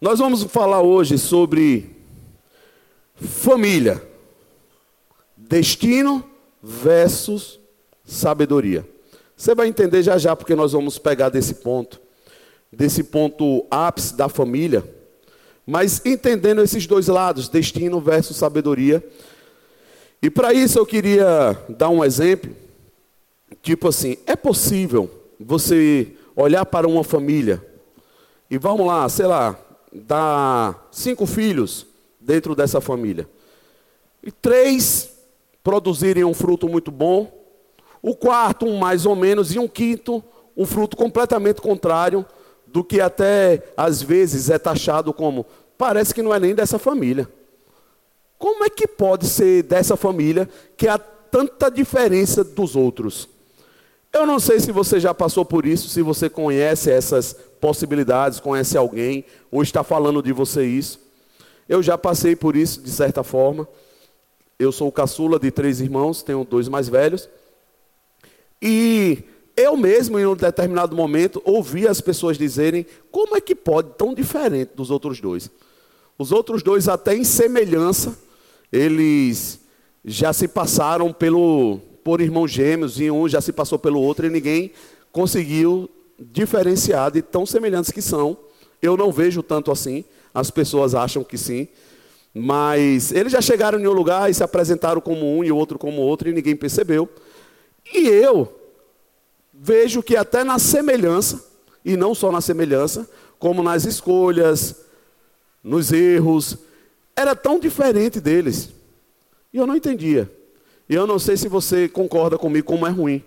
Nós vamos falar hoje sobre família, destino versus sabedoria. Você vai entender já já, porque nós vamos pegar desse ponto, desse ponto ápice da família, mas entendendo esses dois lados, destino versus sabedoria. E para isso eu queria dar um exemplo, tipo assim, é possível você olhar para uma família e vamos lá, sei lá, dá cinco filhos dentro dessa família. E três produzirem um fruto muito bom, o quarto um mais ou menos, e um quinto um fruto completamente contrário do que até às vezes é taxado como parece que não é nem dessa família. Como é que pode ser dessa família que há tanta diferença dos outros? Eu não sei se você já passou por isso, se você conhece essas possibilidades, conhece alguém, ou está falando de você isso. Eu já passei por isso, de certa forma. Eu sou o caçula de três irmãos, tenho dois mais velhos. E eu mesmo, em um determinado momento, ouvi as pessoas dizerem: como é que pode tão diferente dos outros dois? Os outros dois, até em semelhança, eles já se passaram pelo, por irmãos gêmeos, e um já se passou pelo outro, e ninguém conseguiu diferenciar de tão semelhantes que são. Eu não vejo tanto assim, as pessoas acham que sim. Mas eles já chegaram em um lugar e se apresentaram como um e o outro como outro, e ninguém percebeu. E eu vejo que até na semelhança, e não só na semelhança, como nas escolhas, nos erros, era tão diferente deles. E eu não entendia. E eu não sei se você concorda comigo como é ruim.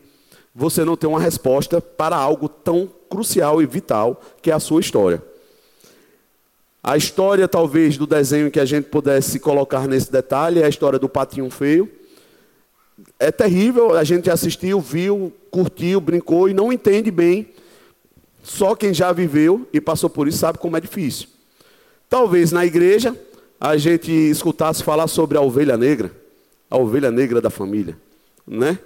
Você não ter uma resposta para algo tão crucial e vital que é a sua história. A história, talvez, do desenho que a gente pudesse colocar nesse detalhe é a história do patinho feio. É terrível, a gente assistiu, viu, curtiu, brincou e não entende bem. Só quem já viveu e passou por isso sabe como é difícil. Talvez na igreja a gente escutasse falar sobre a ovelha negra a ovelha negra da família, né?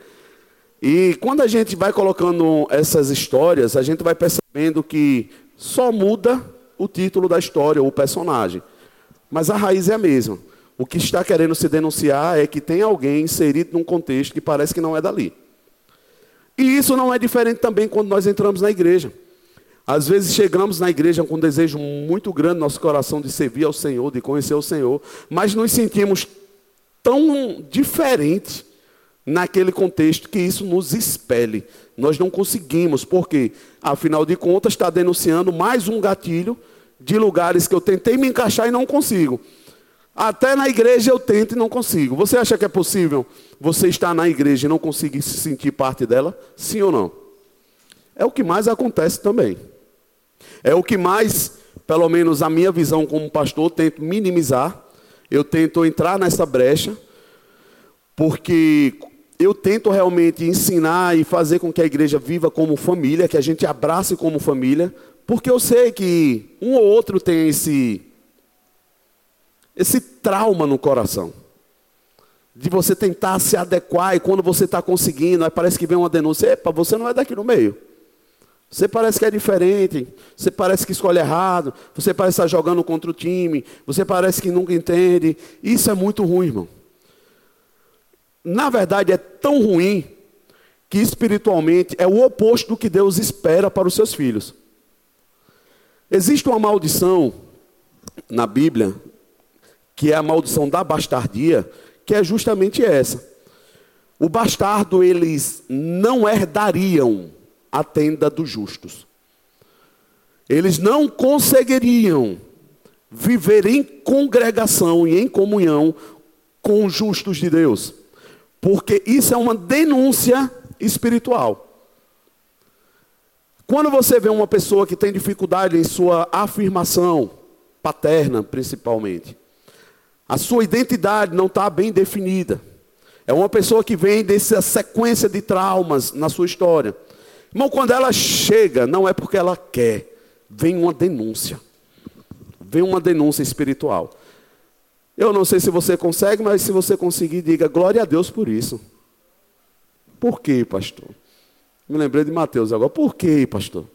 E quando a gente vai colocando essas histórias, a gente vai percebendo que só muda o título da história, o personagem. Mas a raiz é a mesma. O que está querendo se denunciar é que tem alguém inserido num contexto que parece que não é dali. E isso não é diferente também quando nós entramos na igreja. Às vezes chegamos na igreja com um desejo muito grande no nosso coração de servir ao Senhor, de conhecer o Senhor, mas nos sentimos tão diferente naquele contexto que isso nos expele. Nós não conseguimos, porque, afinal de contas, está denunciando mais um gatilho de lugares que eu tentei me encaixar e não consigo. Até na igreja eu tento e não consigo. Você acha que é possível você estar na igreja e não conseguir se sentir parte dela? Sim ou não? É o que mais acontece também. É o que mais, pelo menos a minha visão como pastor, tento minimizar eu tento entrar nessa brecha, porque eu tento realmente ensinar e fazer com que a igreja viva como família, que a gente abrace como família, porque eu sei que um ou outro tem esse esse trauma no coração. De você tentar se adequar e quando você está conseguindo, aí parece que vem uma denúncia, epa, você não é daqui no meio. Você parece que é diferente, você parece que escolhe errado, você parece estar jogando contra o time, você parece que nunca entende. Isso é muito ruim, irmão. Na verdade, é tão ruim que espiritualmente é o oposto do que Deus espera para os seus filhos. Existe uma maldição na Bíblia, que é a maldição da bastardia, que é justamente essa. O bastardo, eles não herdariam a tenda dos justos. Eles não conseguiriam viver em congregação e em comunhão com os justos de Deus, porque isso é uma denúncia espiritual. Quando você vê uma pessoa que tem dificuldade em sua afirmação, paterna principalmente, a sua identidade não está bem definida. É uma pessoa que vem dessa sequência de traumas na sua história. Irmão, quando ela chega, não é porque ela quer, vem uma denúncia. Vem uma denúncia espiritual. Eu não sei se você consegue, mas se você conseguir, diga glória a Deus por isso. Por quê, pastor? Me lembrei de Mateus agora. Por quê, pastor?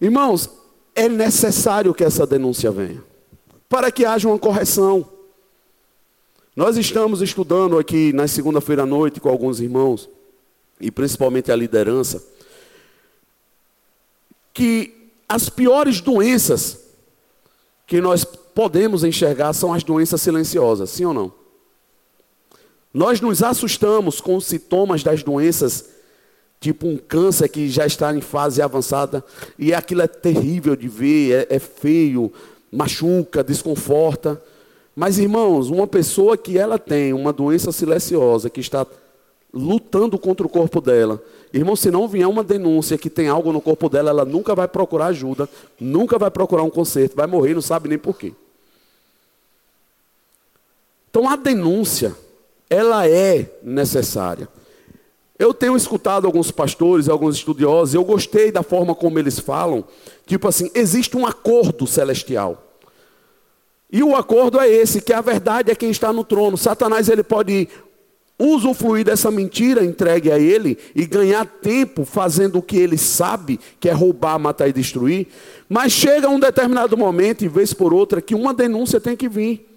Irmãos, é necessário que essa denúncia venha, para que haja uma correção. Nós estamos estudando aqui na segunda-feira à noite com alguns irmãos, e principalmente a liderança, que as piores doenças que nós podemos enxergar são as doenças silenciosas, sim ou não? Nós nos assustamos com os sintomas das doenças, tipo um câncer que já está em fase avançada, e aquilo é terrível de ver, é, é feio, machuca, desconforta. Mas, irmãos, uma pessoa que ela tem uma doença silenciosa, que está lutando contra o corpo dela, irmão, se não vier uma denúncia que tem algo no corpo dela, ela nunca vai procurar ajuda, nunca vai procurar um conserto, vai morrer, não sabe nem porquê. Então, a denúncia, ela é necessária. Eu tenho escutado alguns pastores, alguns estudiosos, eu gostei da forma como eles falam, tipo assim, existe um acordo celestial. E o acordo é esse, que a verdade é quem está no trono. Satanás ele pode usufruir dessa mentira entregue a ele e ganhar tempo fazendo o que ele sabe, que é roubar, matar e destruir. Mas chega um determinado momento, e vez por outra, que uma denúncia tem que vir.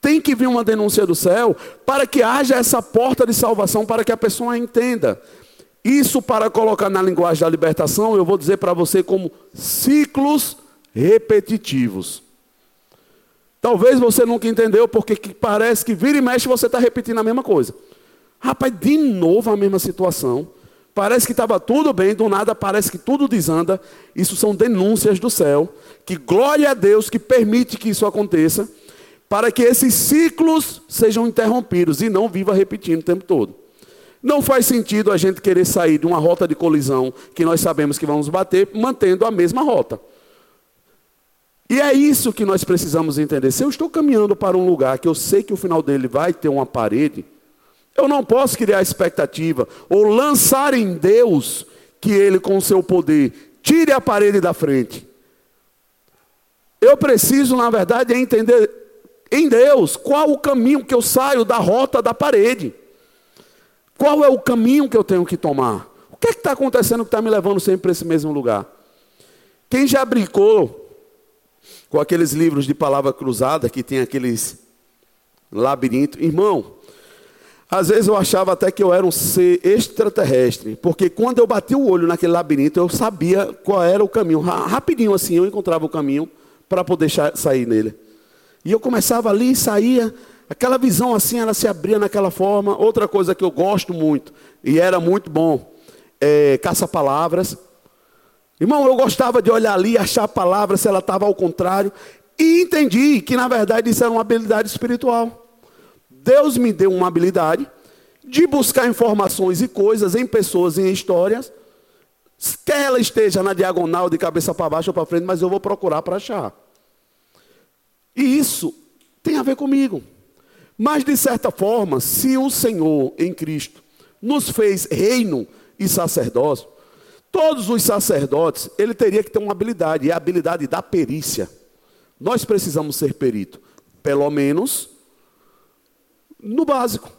Tem que vir uma denúncia do céu para que haja essa porta de salvação, para que a pessoa entenda. Isso, para colocar na linguagem da libertação, eu vou dizer para você como ciclos repetitivos. Talvez você nunca entendeu, porque parece que vira e mexe você está repetindo a mesma coisa. Rapaz, de novo a mesma situação. Parece que estava tudo bem, do nada parece que tudo desanda. Isso são denúncias do céu. Que glória a Deus que permite que isso aconteça para que esses ciclos sejam interrompidos e não viva repetindo o tempo todo. Não faz sentido a gente querer sair de uma rota de colisão que nós sabemos que vamos bater, mantendo a mesma rota. E é isso que nós precisamos entender. Se eu estou caminhando para um lugar que eu sei que o final dele vai ter uma parede, eu não posso criar expectativa ou lançar em Deus que ele, com o seu poder, tire a parede da frente. Eu preciso, na verdade, entender em Deus, qual o caminho que eu saio da rota da parede? Qual é o caminho que eu tenho que tomar? O que é está acontecendo que está me levando sempre para esse mesmo lugar? Quem já brincou com aqueles livros de palavra cruzada que tem aqueles labirintos? Irmão, às vezes eu achava até que eu era um ser extraterrestre, porque quando eu bati o olho naquele labirinto, eu sabia qual era o caminho. Rapidinho assim, eu encontrava o caminho para poder sair nele. E eu começava ali e saía, aquela visão assim, ela se abria naquela forma. Outra coisa que eu gosto muito, e era muito bom, é caça-palavras. Irmão, eu gostava de olhar ali, achar a palavra, se ela estava ao contrário, e entendi que na verdade isso era uma habilidade espiritual. Deus me deu uma habilidade de buscar informações e coisas em pessoas e em histórias, quer ela esteja na diagonal de cabeça para baixo ou para frente, mas eu vou procurar para achar. E isso tem a ver comigo. Mas, de certa forma, se o Senhor em Cristo nos fez reino e sacerdócio, todos os sacerdotes, ele teria que ter uma habilidade, e a habilidade da perícia. Nós precisamos ser perito, pelo menos no básico.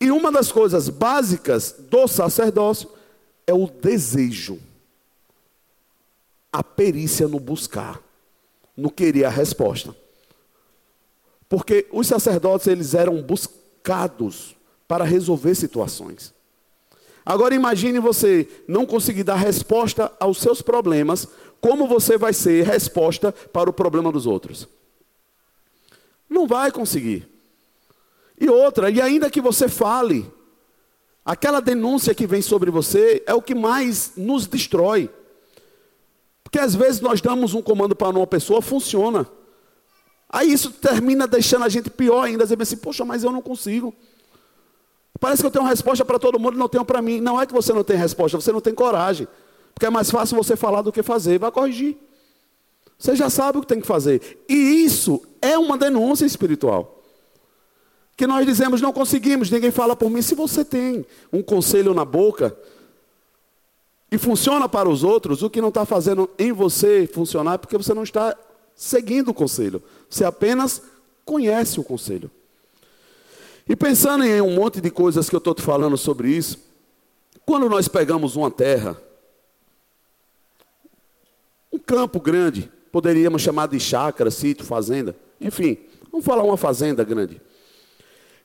E uma das coisas básicas do sacerdócio é o desejo, a perícia no buscar não queria a resposta. Porque os sacerdotes eles eram buscados para resolver situações. Agora imagine você não conseguir dar resposta aos seus problemas, como você vai ser resposta para o problema dos outros? Não vai conseguir. E outra, e ainda que você fale, aquela denúncia que vem sobre você é o que mais nos destrói. Porque às vezes nós damos um comando para uma pessoa, funciona. Aí isso termina deixando a gente pior ainda, dizendo assim, poxa, mas eu não consigo. Parece que eu tenho uma resposta para todo mundo e não tenho para mim. Não é que você não tem resposta, você não tem coragem. Porque é mais fácil você falar do que fazer. Vai corrigir. Você já sabe o que tem que fazer. E isso é uma denúncia espiritual. Que nós dizemos, não conseguimos, ninguém fala por mim. Se você tem um conselho na boca, e funciona para os outros, o que não está fazendo em você funcionar porque você não está seguindo o conselho. Você apenas conhece o conselho. E pensando em um monte de coisas que eu estou te falando sobre isso, quando nós pegamos uma terra, campo grande, poderíamos chamar de chácara, sítio, fazenda, enfim, vamos falar uma fazenda grande.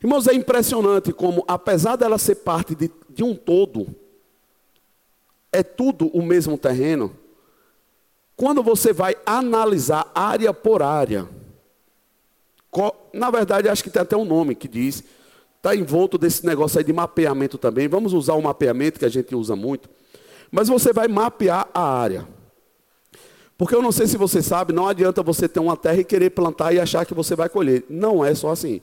Irmãos, é impressionante como, apesar dela ser parte de, de um todo, é tudo o mesmo terreno. Quando você vai analisar área por área, na verdade, acho que tem até um nome que diz, está envolto desse negócio aí de mapeamento também. Vamos usar o mapeamento que a gente usa muito. Mas você vai mapear a área. Porque eu não sei se você sabe, não adianta você ter uma terra e querer plantar e achar que você vai colher. Não é só assim.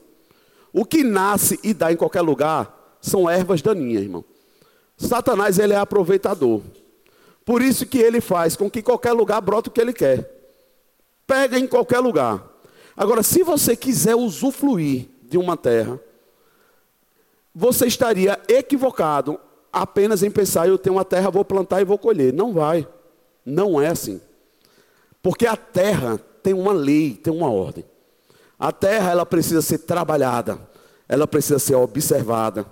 O que nasce e dá em qualquer lugar são ervas daninhas, irmão. Satanás ele é aproveitador. Por isso que ele faz com que qualquer lugar brote o que ele quer. Pega em qualquer lugar. Agora, se você quiser usufruir de uma terra, você estaria equivocado apenas em pensar, eu tenho uma terra, vou plantar e vou colher. Não vai. Não é assim. Porque a terra tem uma lei, tem uma ordem. A terra ela precisa ser trabalhada, ela precisa ser observada,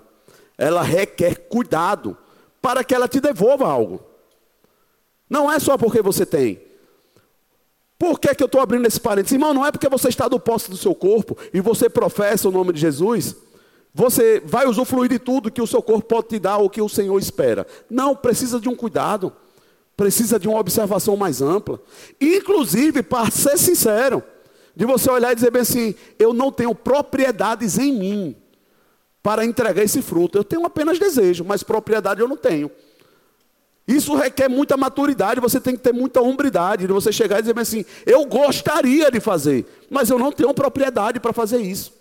ela requer cuidado para que ela te devolva algo. Não é só porque você tem. Por que, que eu estou abrindo esse parênteses? Irmão, não é porque você está do posto do seu corpo e você professa o nome de Jesus, você vai usufruir de tudo que o seu corpo pode te dar ou que o Senhor espera. Não, precisa de um cuidado, precisa de uma observação mais ampla. Inclusive, para ser sincero, de você olhar e dizer bem assim: eu não tenho propriedades em mim para entregar esse fruto. Eu tenho apenas desejo, mas propriedade eu não tenho. Isso requer muita maturidade, você tem que ter muita hombridade, de você chegar e dizer assim: eu gostaria de fazer, mas eu não tenho propriedade para fazer isso.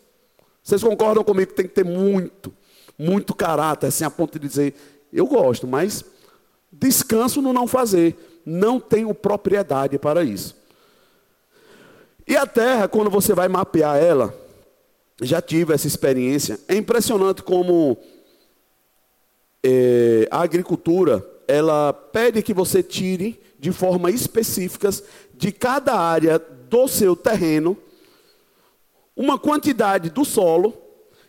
Vocês concordam comigo que tem que ter muito, muito caráter, assim, a ponto de dizer: eu gosto, mas descanso no não fazer. Não tenho propriedade para isso. E a terra, quando você vai mapear ela, já tive essa experiência. É impressionante como é, a agricultura ela pede que você tire de forma específica de cada área do seu terreno uma quantidade do solo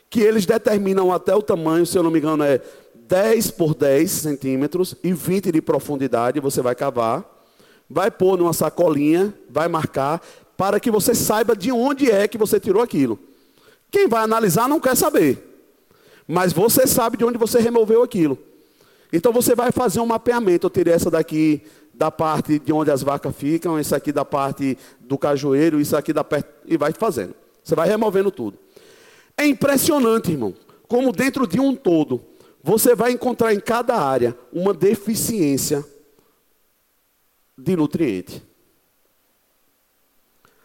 que eles determinam até o tamanho, se eu não me engano, é 10 por 10 centímetros e 20 de profundidade. Você vai cavar, vai pôr numa sacolinha, vai marcar, para que você saiba de onde é que você tirou aquilo. Quem vai analisar não quer saber, mas você sabe de onde você removeu aquilo. Então você vai fazer um mapeamento. Eu tirei essa daqui da parte de onde as vacas ficam, isso aqui da parte do cajueiro, isso aqui da perto, e vai fazendo. Você vai removendo tudo. É impressionante, irmão, como dentro de um todo, você vai encontrar em cada área uma deficiência de nutriente.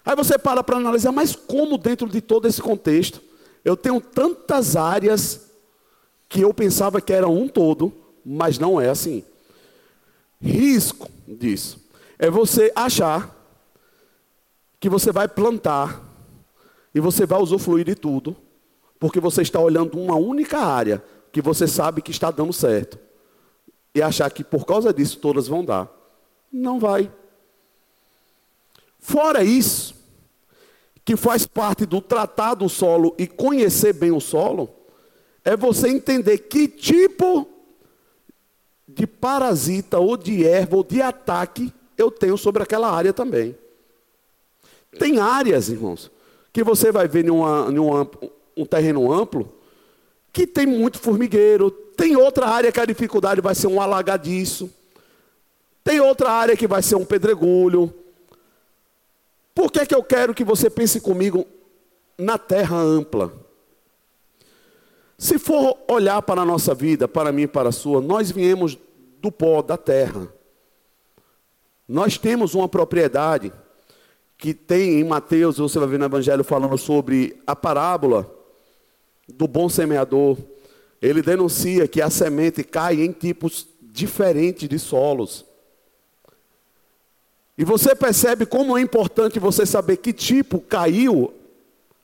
Aí você para para analisar, mas como dentro de todo esse contexto, eu tenho tantas áreas que eu pensava que era um todo, mas não é assim. Risco disso é você achar que você vai plantar e você vai usufruir de tudo, porque você está olhando uma única área que você sabe que está dando certo, e achar que por causa disso todas vão dar. Não vai. Fora isso, que faz parte do tratar do solo e conhecer bem o solo, é você entender que tipo de parasita ou de erva ou de ataque eu tenho sobre aquela área também. Tem áreas, irmãos, que você vai ver em, uma, em um, um terreno amplo, que tem muito formigueiro, tem outra área que a dificuldade vai ser um alagadiço, tem outra área que vai ser um pedregulho, por que, que eu quero que você pense comigo na terra ampla? Se for olhar para a nossa vida, para mim e para a sua, nós viemos do pó da terra. Nós temos uma propriedade que tem em Mateus, você vai ver no Evangelho falando sobre a parábola do bom semeador. Ele denuncia que a semente cai em tipos diferentes de solos. E você percebe como é importante você saber que tipo caiu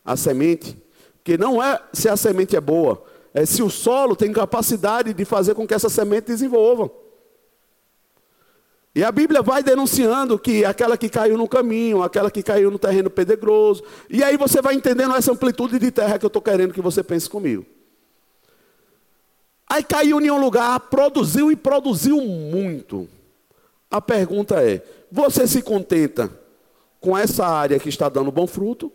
a semente. Que não é se a semente é boa, é se o solo tem capacidade de fazer com que essa semente desenvolva. E a Bíblia vai denunciando que aquela que caiu no caminho, aquela que caiu no terreno pedregoso. E aí você vai entendendo essa amplitude de terra que eu estou querendo que você pense comigo. Aí caiu em um lugar, produziu e produziu muito. A pergunta é: você se contenta com essa área que está dando bom fruto?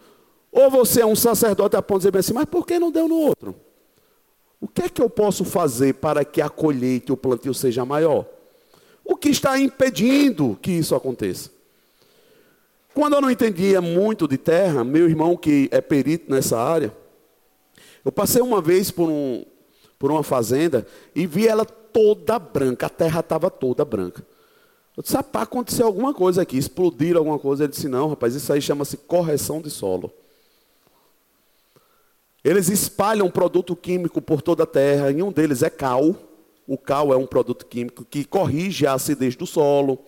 Ou você é um sacerdote a ponto de dizer assim, mas por que não deu no outro? O que é que eu posso fazer para que a colheita e o plantio seja maior? O que está impedindo que isso aconteça? Quando eu não entendia muito de terra, meu irmão que é perito nessa área, eu passei uma vez por, um, por uma fazenda e vi ela toda branca, a terra estava toda branca. Eu disse, rapaz, aconteceu alguma coisa aqui, explodiram alguma coisa. Ele disse, não, rapaz, isso aí chama-se correção de solo. Eles espalham produto químico por toda a terra, e um deles é cal. O cal é um produto químico que corrige a acidez do solo.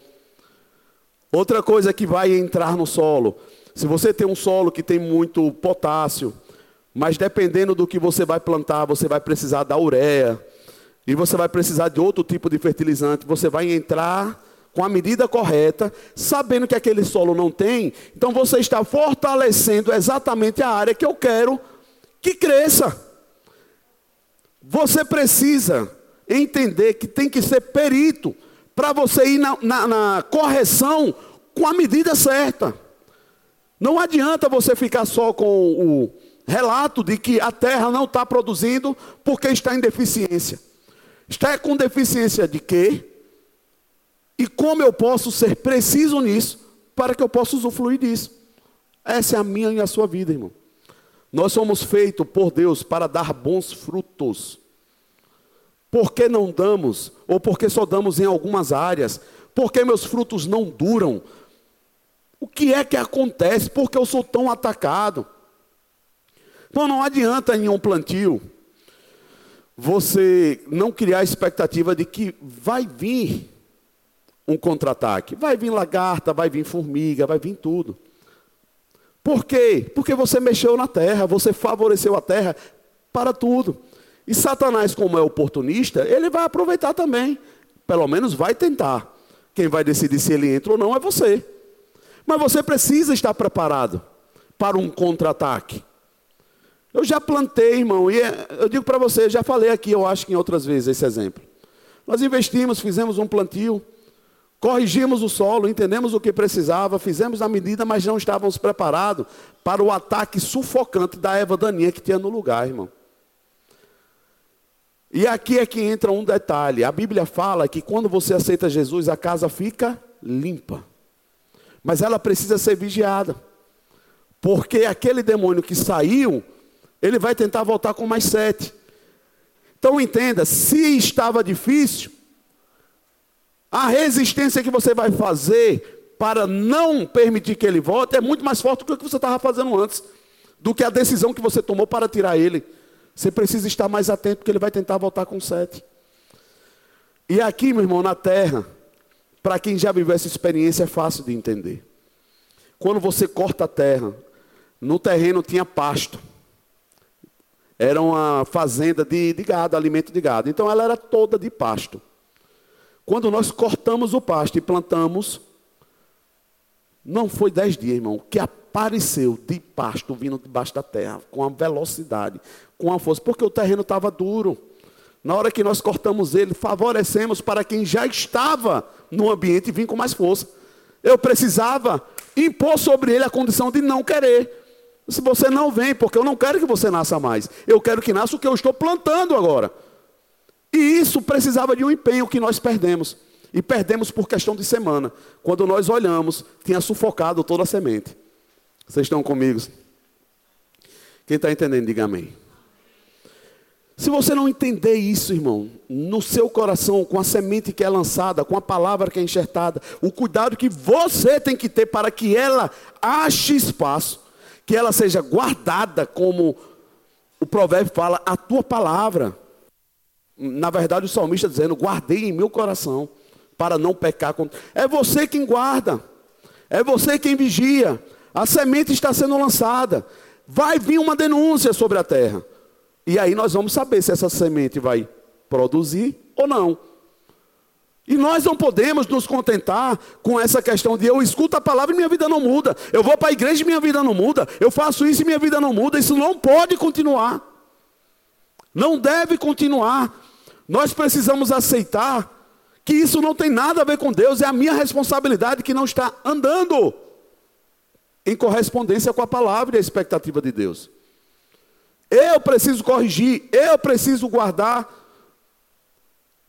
Outra coisa que vai entrar no solo, se você tem um solo que tem muito potássio, mas dependendo do que você vai plantar, você vai precisar da ureia, e você vai precisar de outro tipo de fertilizante, você vai entrar com a medida correta, sabendo que aquele solo não tem, então você está fortalecendo exatamente a área que eu quero que cresça. Você precisa entender que tem que ser perito para você ir na, na, na, correção com a medida certa. Não adianta você ficar só com o relato de que a terra não está produzindo porque está em deficiência. Está com deficiência de quê? E como eu posso ser preciso nisso para que eu possa usufruir disso? Essa é a minha e a sua vida, irmão. Nós somos feitos por Deus para dar bons frutos. Por que não damos? Ou porque só damos em algumas áreas? Por que meus frutos não duram? O que é que acontece? Por que eu sou tão atacado? Então não adianta em um plantio você não criar a expectativa de que vai vir um contra-ataque. Vai vir lagarta, vai vir formiga, vai vir tudo. Por quê? Porque você mexeu na terra, você favoreceu a terra para tudo. E Satanás, como é oportunista, ele vai aproveitar também. Pelo menos vai tentar. Quem vai decidir se ele entra ou não é você. Mas você precisa estar preparado para um contra-ataque. Eu já plantei, irmão, e é, eu digo para você, já falei aqui, eu acho que em outras vezes esse exemplo. Nós investimos, fizemos um plantio, Corrigimos o solo, entendemos o que precisava, fizemos a medida, mas não estávamos preparados para o ataque sufocante da Eva daninha que tinha no lugar, irmão. E aqui é que entra um detalhe. A Bíblia fala que quando você aceita Jesus, a casa fica limpa. Mas ela precisa ser vigiada. Porque aquele demônio que saiu, ele vai tentar voltar com mais sete. Então entenda, se estava difícil, a resistência que você vai fazer para não permitir que ele volte é muito mais forte do que você estava fazendo antes, do que a decisão que você tomou para tirar ele. Você precisa estar mais atento, porque ele vai tentar voltar com sete. E aqui, meu irmão, na terra, para quem já viveu essa experiência, é fácil de entender. Quando você corta a terra, no terreno tinha pasto. Era uma fazenda de, de gado, alimento de gado. Então ela era toda de pasto. Quando nós cortamos o pasto e plantamos, não foi dez dias, irmão, que apareceu de pasto vindo debaixo da terra, com a velocidade, com a força, porque o terreno estava duro. Na hora que nós cortamos ele, favorecemos para quem já estava no ambiente vir com mais força. Eu precisava impor sobre ele a condição de não querer. Se você não vem, porque eu não quero que você nasça mais. Eu quero que nasça o que eu estou plantando agora. E isso precisava de um empenho que nós perdemos. E perdemos por questão de semana. Quando nós olhamos, tinha sufocado toda a semente. Vocês estão comigo? Quem está entendendo, diga amém. Se você não entender isso, irmão, no seu coração, com a semente que é lançada, com a palavra que é enxertada, o cuidado que você tem que ter para que ela ache espaço, que ela seja guardada, como o provérbio fala, a tua palavra. Na verdade, o salmista dizendo: guardei em meu coração para não pecar. É você quem guarda, é você quem vigia. A semente está sendo lançada. Vai vir uma denúncia sobre a terra. E aí nós vamos saber se essa semente vai produzir ou não. E nós não podemos nos contentar com essa questão de eu escuto a palavra e minha vida não muda. Eu vou para a igreja e minha vida não muda. Eu faço isso e minha vida não muda. Isso não pode continuar. Não deve continuar. Nós precisamos aceitar Que isso não tem nada a ver com Deus, é a minha responsabilidade que não está andando em correspondência com a palavra e a expectativa de Deus. Eu preciso corrigir, eu preciso guardar,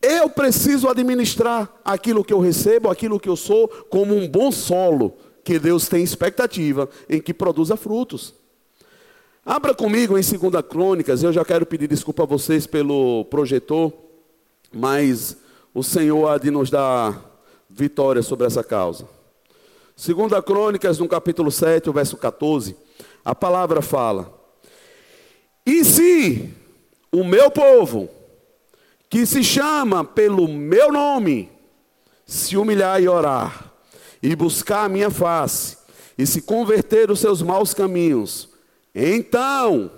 eu preciso administrar aquilo que eu recebo, aquilo que eu sou, como um bom solo que Deus tem expectativa em que produza frutos. Abra comigo em 2 Crônicas, eu já quero pedir desculpa a vocês pelo projetor, mas o Senhor há de nos dar vitória sobre essa causa. 2 Crônicas, no capítulo 7, o verso 14, a palavra fala: E se o meu povo, que se chama pelo meu nome, se humilhar e orar, e buscar a minha face, e se converter dos seus maus caminhos, então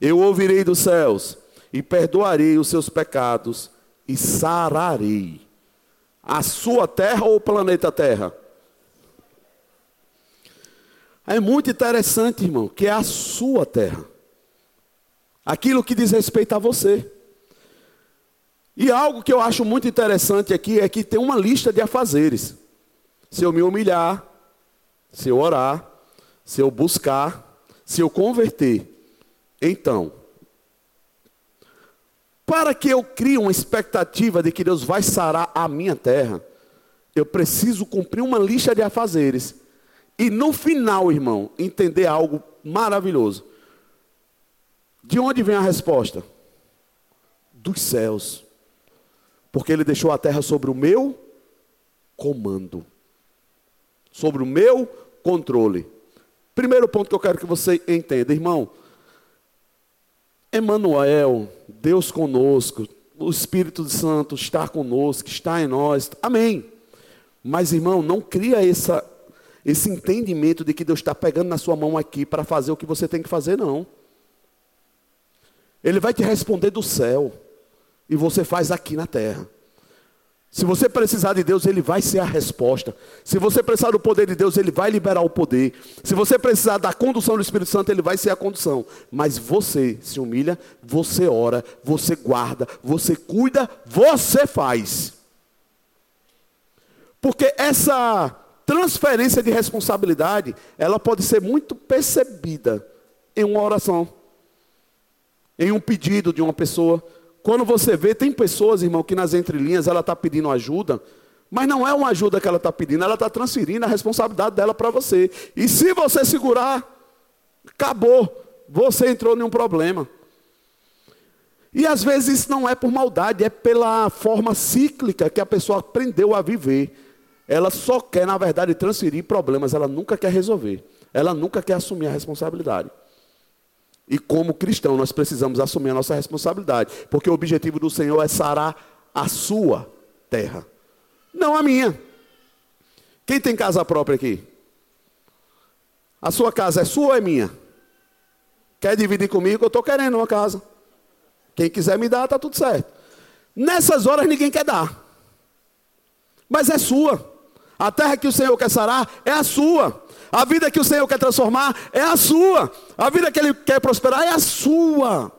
eu ouvirei dos céus e perdoarei os seus pecados e sararei a sua terra ou o planeta Terra. É muito interessante, irmão, que é a sua terra. Aquilo que diz respeito a você. E algo que eu acho muito interessante aqui é que tem uma lista de afazeres. Se eu me humilhar, se eu orar, se eu buscar, se eu converter, então, para que eu crie uma expectativa de que Deus vai sarar a minha terra, eu preciso cumprir uma lista de afazeres. E no final, irmão, entender algo maravilhoso. De onde vem a resposta? Dos céus. Porque ele deixou a terra sobre o meu comando, sobre o meu controle. Primeiro ponto que eu quero que você entenda, irmão. Emmanuel, Deus conosco, o Espírito Santo está conosco, está em nós. Amém. Mas, irmão, não cria essa, esse entendimento de que Deus está pegando na sua mão aqui para fazer o que você tem que fazer, não. Ele vai te responder do céu. E você faz aqui na terra. Se você precisar de Deus, Ele vai ser a resposta. Se você precisar do poder de Deus, Ele vai liberar o poder. Se você precisar da condução do Espírito Santo, Ele vai ser a condução. Mas você se humilha, você ora, você guarda, você cuida, você faz. Porque essa transferência de responsabilidade, ela pode ser muito percebida em uma oração, em um pedido de uma pessoa. Quando você vê, tem pessoas, irmão, que nas entrelinhas ela está pedindo ajuda, mas não é uma ajuda que ela está pedindo, ela está transferindo a responsabilidade dela para você. E se você segurar, acabou, você entrou em um problema. E às vezes isso não é por maldade, é pela forma cíclica que a pessoa aprendeu a viver. Ela só quer, na verdade, transferir problemas, ela nunca quer resolver. Ela nunca quer assumir a responsabilidade. E como cristão, nós precisamos assumir a nossa responsabilidade, porque o objetivo do Senhor é sarar a sua terra, não a minha. Quem tem casa própria aqui? A sua casa é sua ou é minha? Quer dividir comigo? Eu estou querendo uma casa. Quem quiser me dar, está tudo certo. Nessas horas ninguém quer dar. Mas é sua. A terra que o Senhor quer sarar é a sua. A vida que o Senhor quer transformar é a sua. A vida que Ele quer prosperar é a sua.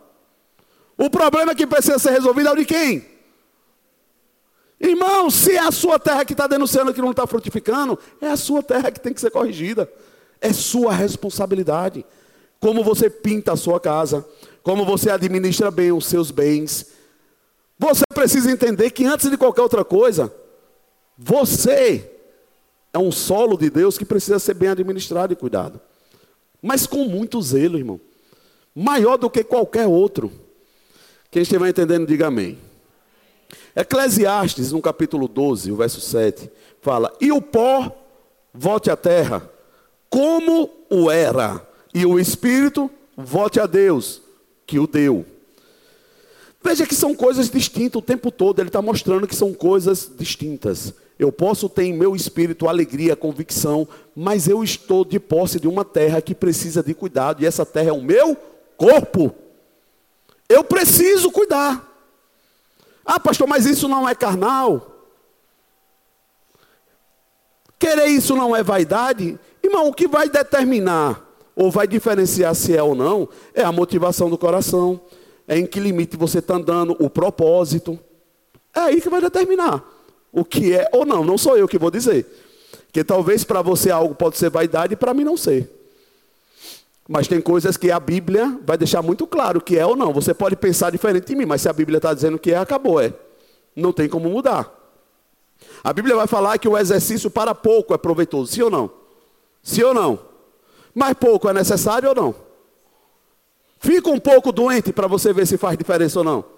O problema que precisa ser resolvido é o de quem? Irmão, se é a sua terra que está denunciando que não está frutificando, é a sua terra que tem que ser corrigida. É sua responsabilidade. Como você pinta a sua casa, como você administra bem os seus bens. Você precisa entender que antes de qualquer outra coisa, você é um solo de Deus que precisa ser bem administrado e cuidado. Mas com muito zelo, irmão. Maior do que qualquer outro. Quem estiver entendendo, diga amém. Eclesiastes, no capítulo 12, o verso 7, fala: E o pó volte à terra, como o era, e o espírito volte a Deus, que o deu. Veja que são coisas distintas o tempo todo, ele está mostrando que são coisas distintas. Eu posso ter em meu espírito alegria, convicção, mas eu estou de posse de uma terra que precisa de cuidado, e essa terra é o meu corpo. Eu preciso cuidar. Ah, pastor, mas isso não é carnal? Querer isso não é vaidade? Irmão, o que vai determinar ou vai diferenciar se é ou não é a motivação do coração, é em que limite você está andando, o propósito. É aí que vai determinar o que é ou não. Não sou eu que vou dizer. Que talvez para você algo pode ser vaidade e para mim não ser. Mas tem coisas que a Bíblia vai deixar muito claro que é ou não. Você pode pensar diferente de mim, mas se a Bíblia está dizendo que é, acabou, é. Não tem como mudar. A Bíblia vai falar que o exercício para pouco é proveitoso, sim ou não? Sim ou não? Mas pouco é necessário ou não? Fica um pouco doente para você ver se faz diferença ou não.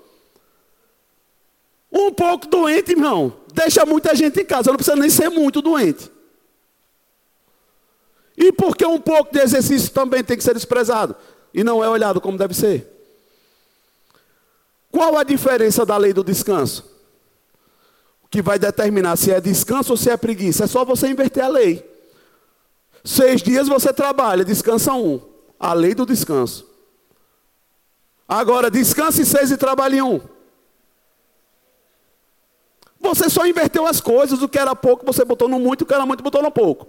Um pouco doente, irmão, deixa muita gente em casa. Não precisa nem ser muito doente. E por que um pouco de exercício também tem que ser desprezado e não é olhado como deve ser? Qual a diferença da lei do descanso? Que vai determinar se é descanso ou se é preguiça. É só você inverter a lei. Seis dias você trabalha, descansa um. A lei do descanso. Agora, descanse seis e trabalhe um. Você só inverteu as coisas. O que era pouco, você botou no muito. O que era muito, botou no pouco.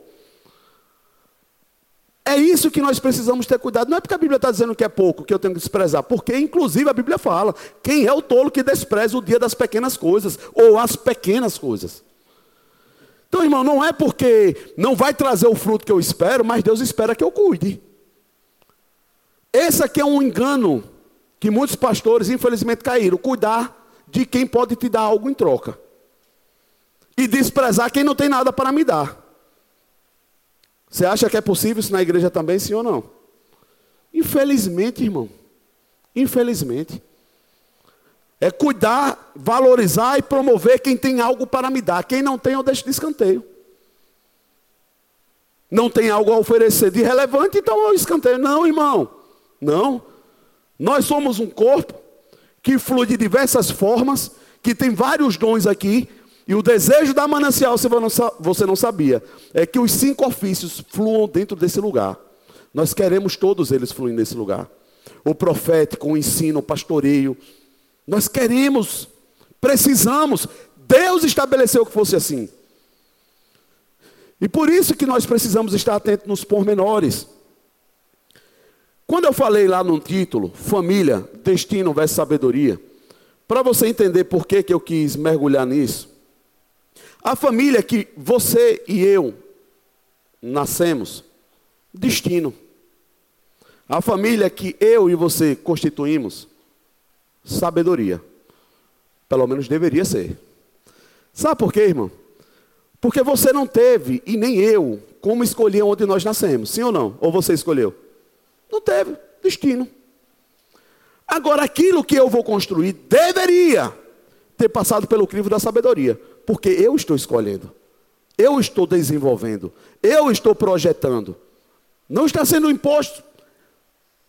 É isso que nós precisamos ter cuidado. Não é porque a Bíblia está dizendo que é pouco, que eu tenho que desprezar. Porque, inclusive, a Bíblia fala: quem é o tolo que despreza o dia das pequenas coisas, ou as pequenas coisas. Então, irmão, não é porque não vai trazer o fruto que eu espero, mas Deus espera que eu cuide. Esse aqui é um engano que muitos pastores, infelizmente, caíram: cuidar de quem pode te dar algo em troca, e desprezar quem não tem nada para me dar. Você acha que é possível isso na igreja também, sim ou não? Infelizmente, irmão. Infelizmente. É cuidar, valorizar e promover quem tem algo para me dar. Quem não tem, eu deixo de escanteio. Não tem algo a oferecer de relevante, então eu escanteio. Não, irmão. Não. Nós somos um corpo que flui de diversas formas, que tem vários dons aqui, e o desejo da manancial, se você não sabia, é que os cinco ofícios fluam dentro desse lugar. Nós queremos todos eles fluir nesse lugar. O profético, o ensino, o pastoreio. Nós queremos, precisamos. Deus estabeleceu que fosse assim. E por isso que nós precisamos estar atentos nos pormenores. Quando eu falei lá no título, família, destino versus sabedoria, para você entender por que, que eu quis mergulhar nisso, a família que você e eu nascemos, destino. A família que eu e você constituímos, sabedoria. Pelo menos deveria ser. Sabe por quê, irmão? Porque você não teve, e nem eu, como escolher onde nós nascemos. Sim ou não? Ou você escolheu? Não teve. Destino. Agora, aquilo que eu vou construir deveria ter passado pelo crivo da sabedoria. Porque eu estou escolhendo, eu estou desenvolvendo, eu estou projetando. Não está sendo imposto,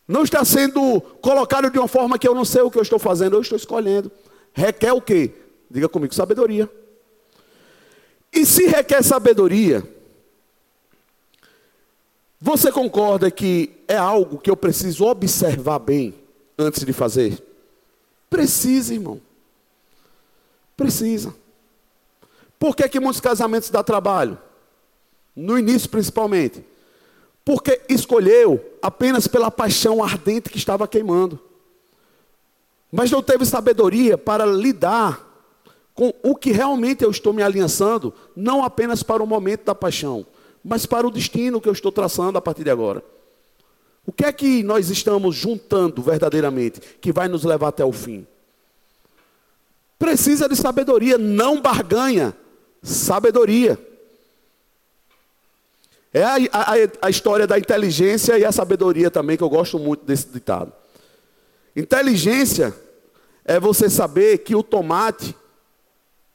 não está sendo colocado de uma forma que eu não sei o que eu estou fazendo, eu estou escolhendo. Requer o quê? Diga comigo, sabedoria. E se requer sabedoria, você concorda que é algo que eu preciso observar bem antes de fazer? Precisa, irmão. Precisa. Por que, que muitos casamentos dão trabalho? No início, principalmente. Porque escolheu apenas pela paixão ardente que estava queimando. Mas não teve sabedoria para lidar com o que realmente eu estou me aliançando, não apenas para o momento da paixão, mas para o destino que eu estou traçando a partir de agora. O que é que nós estamos juntando verdadeiramente que vai nos levar até o fim? Precisa de sabedoria, não barganha sabedoria. É a, a, a, história da inteligência e a sabedoria também, que eu gosto muito desse ditado. Inteligência é você saber que o tomate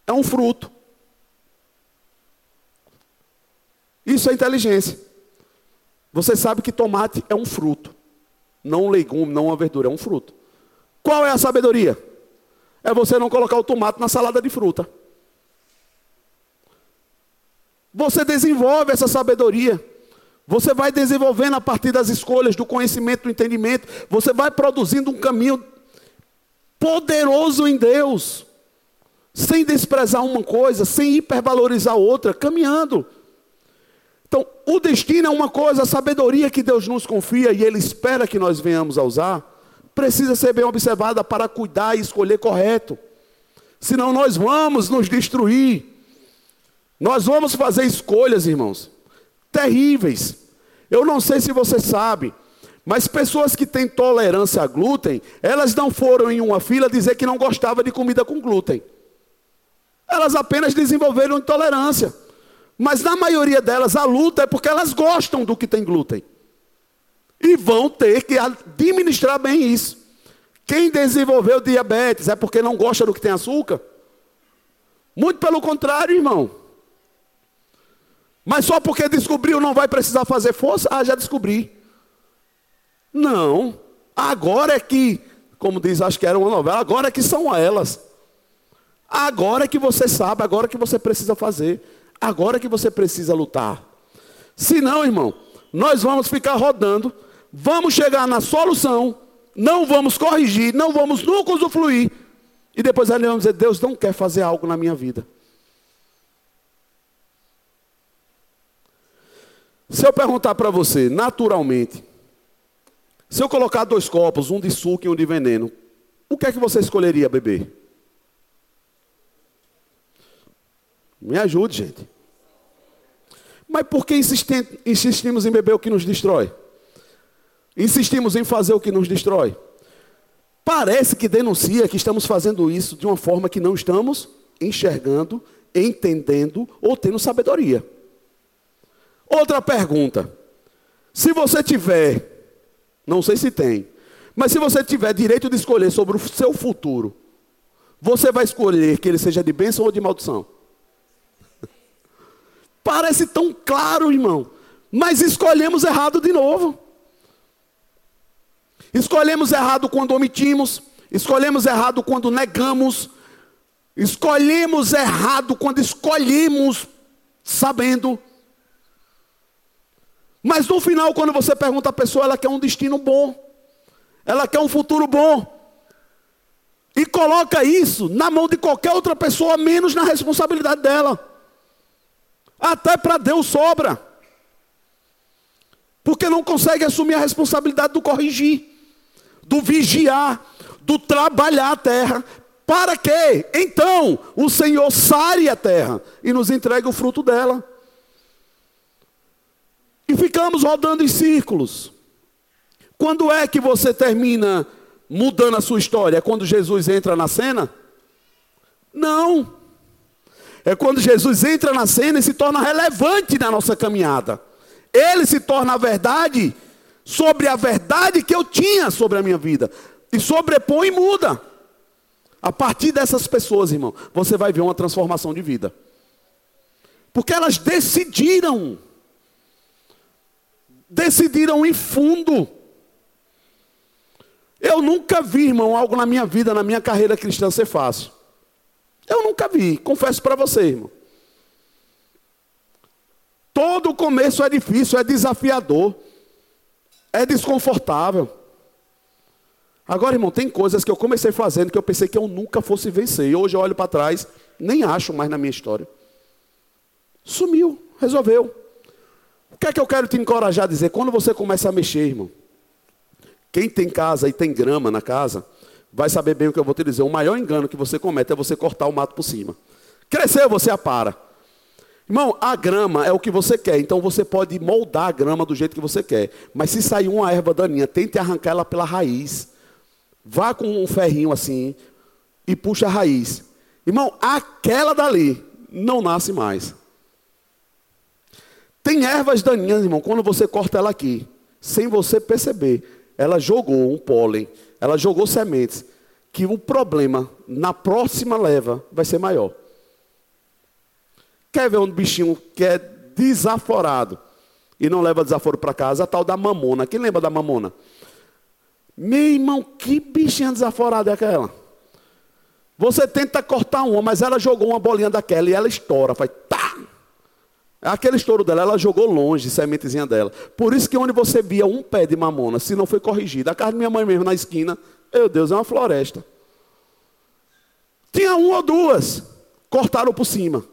é um fruto. Isso é inteligência. Você sabe que tomate é um fruto, não um legume, não uma verdura, é um fruto. Qual é a sabedoria? É você não colocar o tomate na salada de fruta. Você desenvolve essa sabedoria. Você vai desenvolvendo a partir das escolhas, do conhecimento, do entendimento. Você vai produzindo um caminho poderoso em Deus. Sem desprezar uma coisa, sem hipervalorizar outra, caminhando. Então, o destino é uma coisa, a sabedoria que Deus nos confia e Ele espera que nós venhamos a usar, precisa ser bem observada para cuidar e escolher correto. Senão nós vamos nos destruir. Nós vamos fazer escolhas, irmãos, terríveis. Eu não sei se você sabe, mas pessoas que têm tolerância a glúten, elas não foram em uma fila dizer que não gostava de comida com glúten. Elas apenas desenvolveram intolerância. Mas na maioria delas a luta é porque elas gostam do que tem glúten. E vão ter que administrar bem isso. Quem desenvolveu diabetes é porque não gosta do que tem açúcar? Muito pelo contrário, irmão. Mas só porque descobriu não vai precisar fazer força? Ah, já descobri. Não. Agora é que, como diz, acho que era uma novela, agora é que são elas. Agora é que você sabe, agora é que você precisa fazer. Agora é que você precisa lutar. Se não, irmão, nós vamos ficar rodando, vamos chegar na solução, não vamos corrigir, não vamos nunca usufruir. E depois ali vamos dizer, Deus não quer fazer algo na minha vida. Se eu perguntar para você, naturalmente, se eu colocar dois copos, um de suco e um de veneno, o que é que você escolheria beber? Me ajude, gente. Mas por que insistimos em beber o que nos destrói? Insistimos em fazer o que nos destrói? Parece que denuncia que estamos fazendo isso de uma forma que não estamos enxergando, entendendo ou tendo sabedoria. Outra pergunta. Se você tiver, não sei se tem, mas se você tiver direito de escolher sobre o seu futuro, você vai escolher que ele seja de bênção ou de maldição? Parece tão claro, irmão. Mas escolhemos errado de novo. Escolhemos errado quando omitimos, escolhemos errado quando negamos, escolhemos errado quando escolhemos sabendo. Mas no final, quando você pergunta a pessoa, ela quer um destino bom, ela quer um futuro bom. E coloca isso na mão de qualquer outra pessoa, menos na responsabilidade dela. Até para Deus sobra. Porque não consegue assumir a responsabilidade do corrigir, do vigiar, do trabalhar a terra. Para quê? Então o Senhor sare a terra e nos entrega o fruto dela. E ficamos rodando em círculos. Quando é que você termina mudando a sua história? É quando Jesus entra na cena? Não. É quando Jesus entra na cena e se torna relevante na nossa caminhada. Ele se torna a verdade sobre a verdade que eu tinha sobre a minha vida. E sobrepõe e muda. A partir dessas pessoas, irmão, você vai ver uma transformação de vida. Porque elas decidiram. Decidiram em fundo. Eu nunca vi, irmão, algo na minha vida, na minha carreira cristã ser fácil. Eu nunca vi, confesso para você, irmão. Todo começo é difícil, é desafiador, é desconfortável. Agora, irmão, tem coisas que eu comecei fazendo que eu pensei que eu nunca fosse vencer. E hoje eu olho para trás, nem acho mais na minha história. Sumiu, resolveu. O que é que eu quero te encorajar a dizer? Quando você começa a mexer, irmão, quem tem casa e tem grama na casa, vai saber bem o que eu vou te dizer. O maior engano que você comete é você cortar o mato por cima. Cresceu, você apara. Irmão, a grama é o que você quer, então você pode moldar a grama do jeito que você quer. Mas se sair uma erva daninha, tente arrancar ela pela raiz. Vá com um ferrinho assim e puxa a raiz. Irmão, aquela dali não nasce mais. Tem ervas daninhas, irmão, quando você corta ela aqui, sem você perceber, ela jogou um pólen ela jogou sementes, que o problema na próxima leva vai ser maior. Quer ver um bichinho que é desaforado e não leva desaforo para casa? A tal da mamona. Quem lembra da mamona? Meu irmão, que bichinha desaforada é aquela? Você tenta cortar uma, mas ela jogou uma bolinha daquela e ela estoura. Faz tá! Aquele estouro dela, ela jogou longe, sementezinha dela. Por isso que onde você via um pé de mamona, se não foi corrigido, a casa da minha mãe mesmo na esquina, meu Deus, é uma floresta. Tinha uma ou duas, cortaram por cima.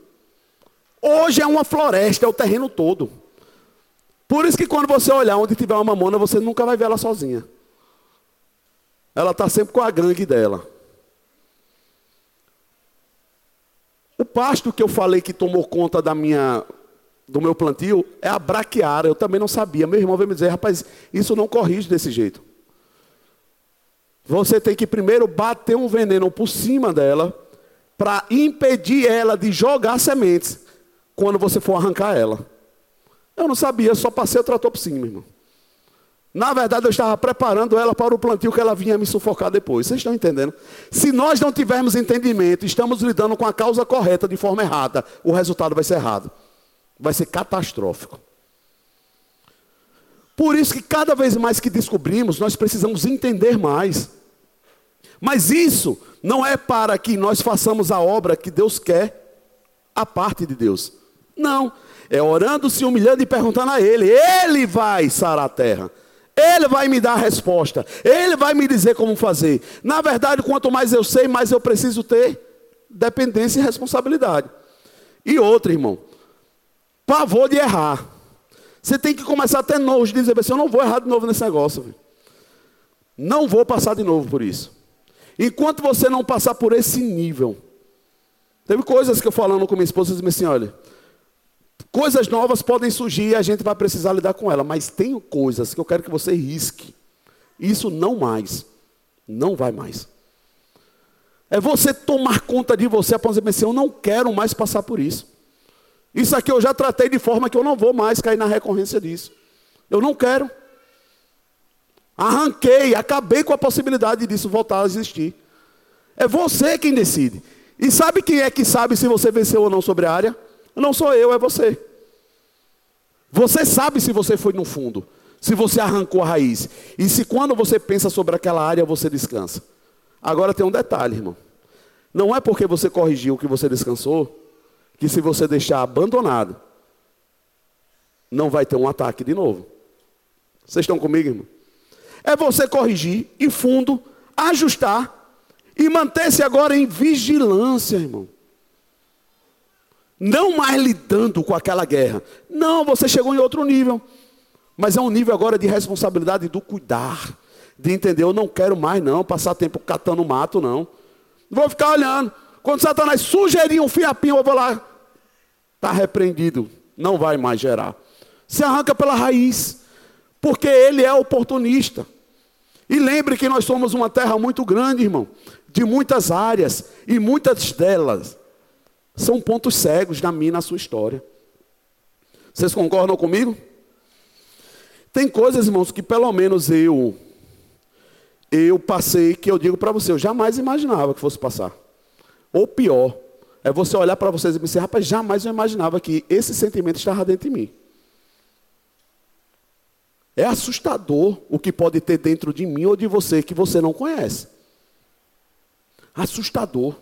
Hoje é uma floresta, é o terreno todo. Por isso que quando você olhar onde tiver uma mamona, você nunca vai ver ela sozinha. Ela está sempre com a gangue dela. O pasto que eu falei que tomou conta da minha, do meu plantio é a braquiária. Eu também não sabia. Meu irmão veio me dizer, rapaz, isso não corrige desse jeito. Você tem que primeiro bater um veneno por cima dela para impedir ela de jogar sementes quando você for arrancar ela. Eu não sabia, só passei o trator por cima, irmão. Na verdade, eu estava preparando ela para o plantio que ela vinha me sufocar depois. Vocês estão entendendo? Se nós não tivermos entendimento, estamos lidando com a causa correta de forma errada, o resultado vai ser errado. Vai ser catastrófico. Por isso que cada vez mais que descobrimos, nós precisamos entender mais. Mas isso não é para que nós façamos a obra que Deus quer, a parte de Deus. Não. É orando, se humilhando e perguntando a Ele. Ele vai sarar a terra. Ele vai me dar a resposta. Ele vai me dizer como fazer. Na verdade, quanto mais eu sei, mais eu preciso ter dependência e responsabilidade. E outro, irmão, pavor de errar. Você tem que começar a ter nojo de dizer eu não vou errar de novo nesse negócio. Não vou passar de novo por isso. Enquanto você não passar por esse nível. Teve coisas que eu falando com minha esposa, disse assim, olha, Coisas novas podem surgir e a gente vai precisar lidar com ela, mas tem coisas que eu quero que você risque. Isso não mais. Não vai mais. É você tomar conta de você, a assim, eu não quero mais passar por isso. Isso aqui eu já tratei de forma que eu não vou mais cair na recorrência disso. Eu não quero. Arranquei, acabei com a possibilidade disso voltar a existir. É você quem decide. E sabe quem é que sabe se você venceu ou não sobre a área? Não sou eu, é você. Você sabe se você foi no fundo, se você arrancou a raiz. E se quando você pensa sobre aquela área você descansa. Agora tem um detalhe, irmão. Não é porque você corrigiu que você descansou, que se você deixar abandonado, não vai ter um ataque de novo. Vocês estão comigo, irmão? É você corrigir e fundo, ajustar e manter-se agora em vigilância, irmão. Não mais lidando com aquela guerra. Não, você chegou em outro nível. Mas é um nível agora de responsabilidade do cuidar. De entender, eu não quero mais não passar tempo catando mato, não. Vou ficar olhando. Quando Satanás sugerir um fiapinho, eu vou lá. Está repreendido. Não vai mais gerar. Se arranca pela raiz. Porque ele é oportunista. E lembre que nós somos uma terra muito grande, irmão. De muitas áreas. E muitas delas são pontos cegos na minha na sua história. Vocês concordam comigo? Tem coisas, irmãos, que pelo menos eu eu passei que eu digo para você, eu jamais imaginava que fosse passar. Ou pior, é você olhar para vocês e dizer, rapaz, jamais eu imaginava que esse sentimento estava dentro de mim. É assustador o que pode ter dentro de mim ou de você que você não conhece. Assustador.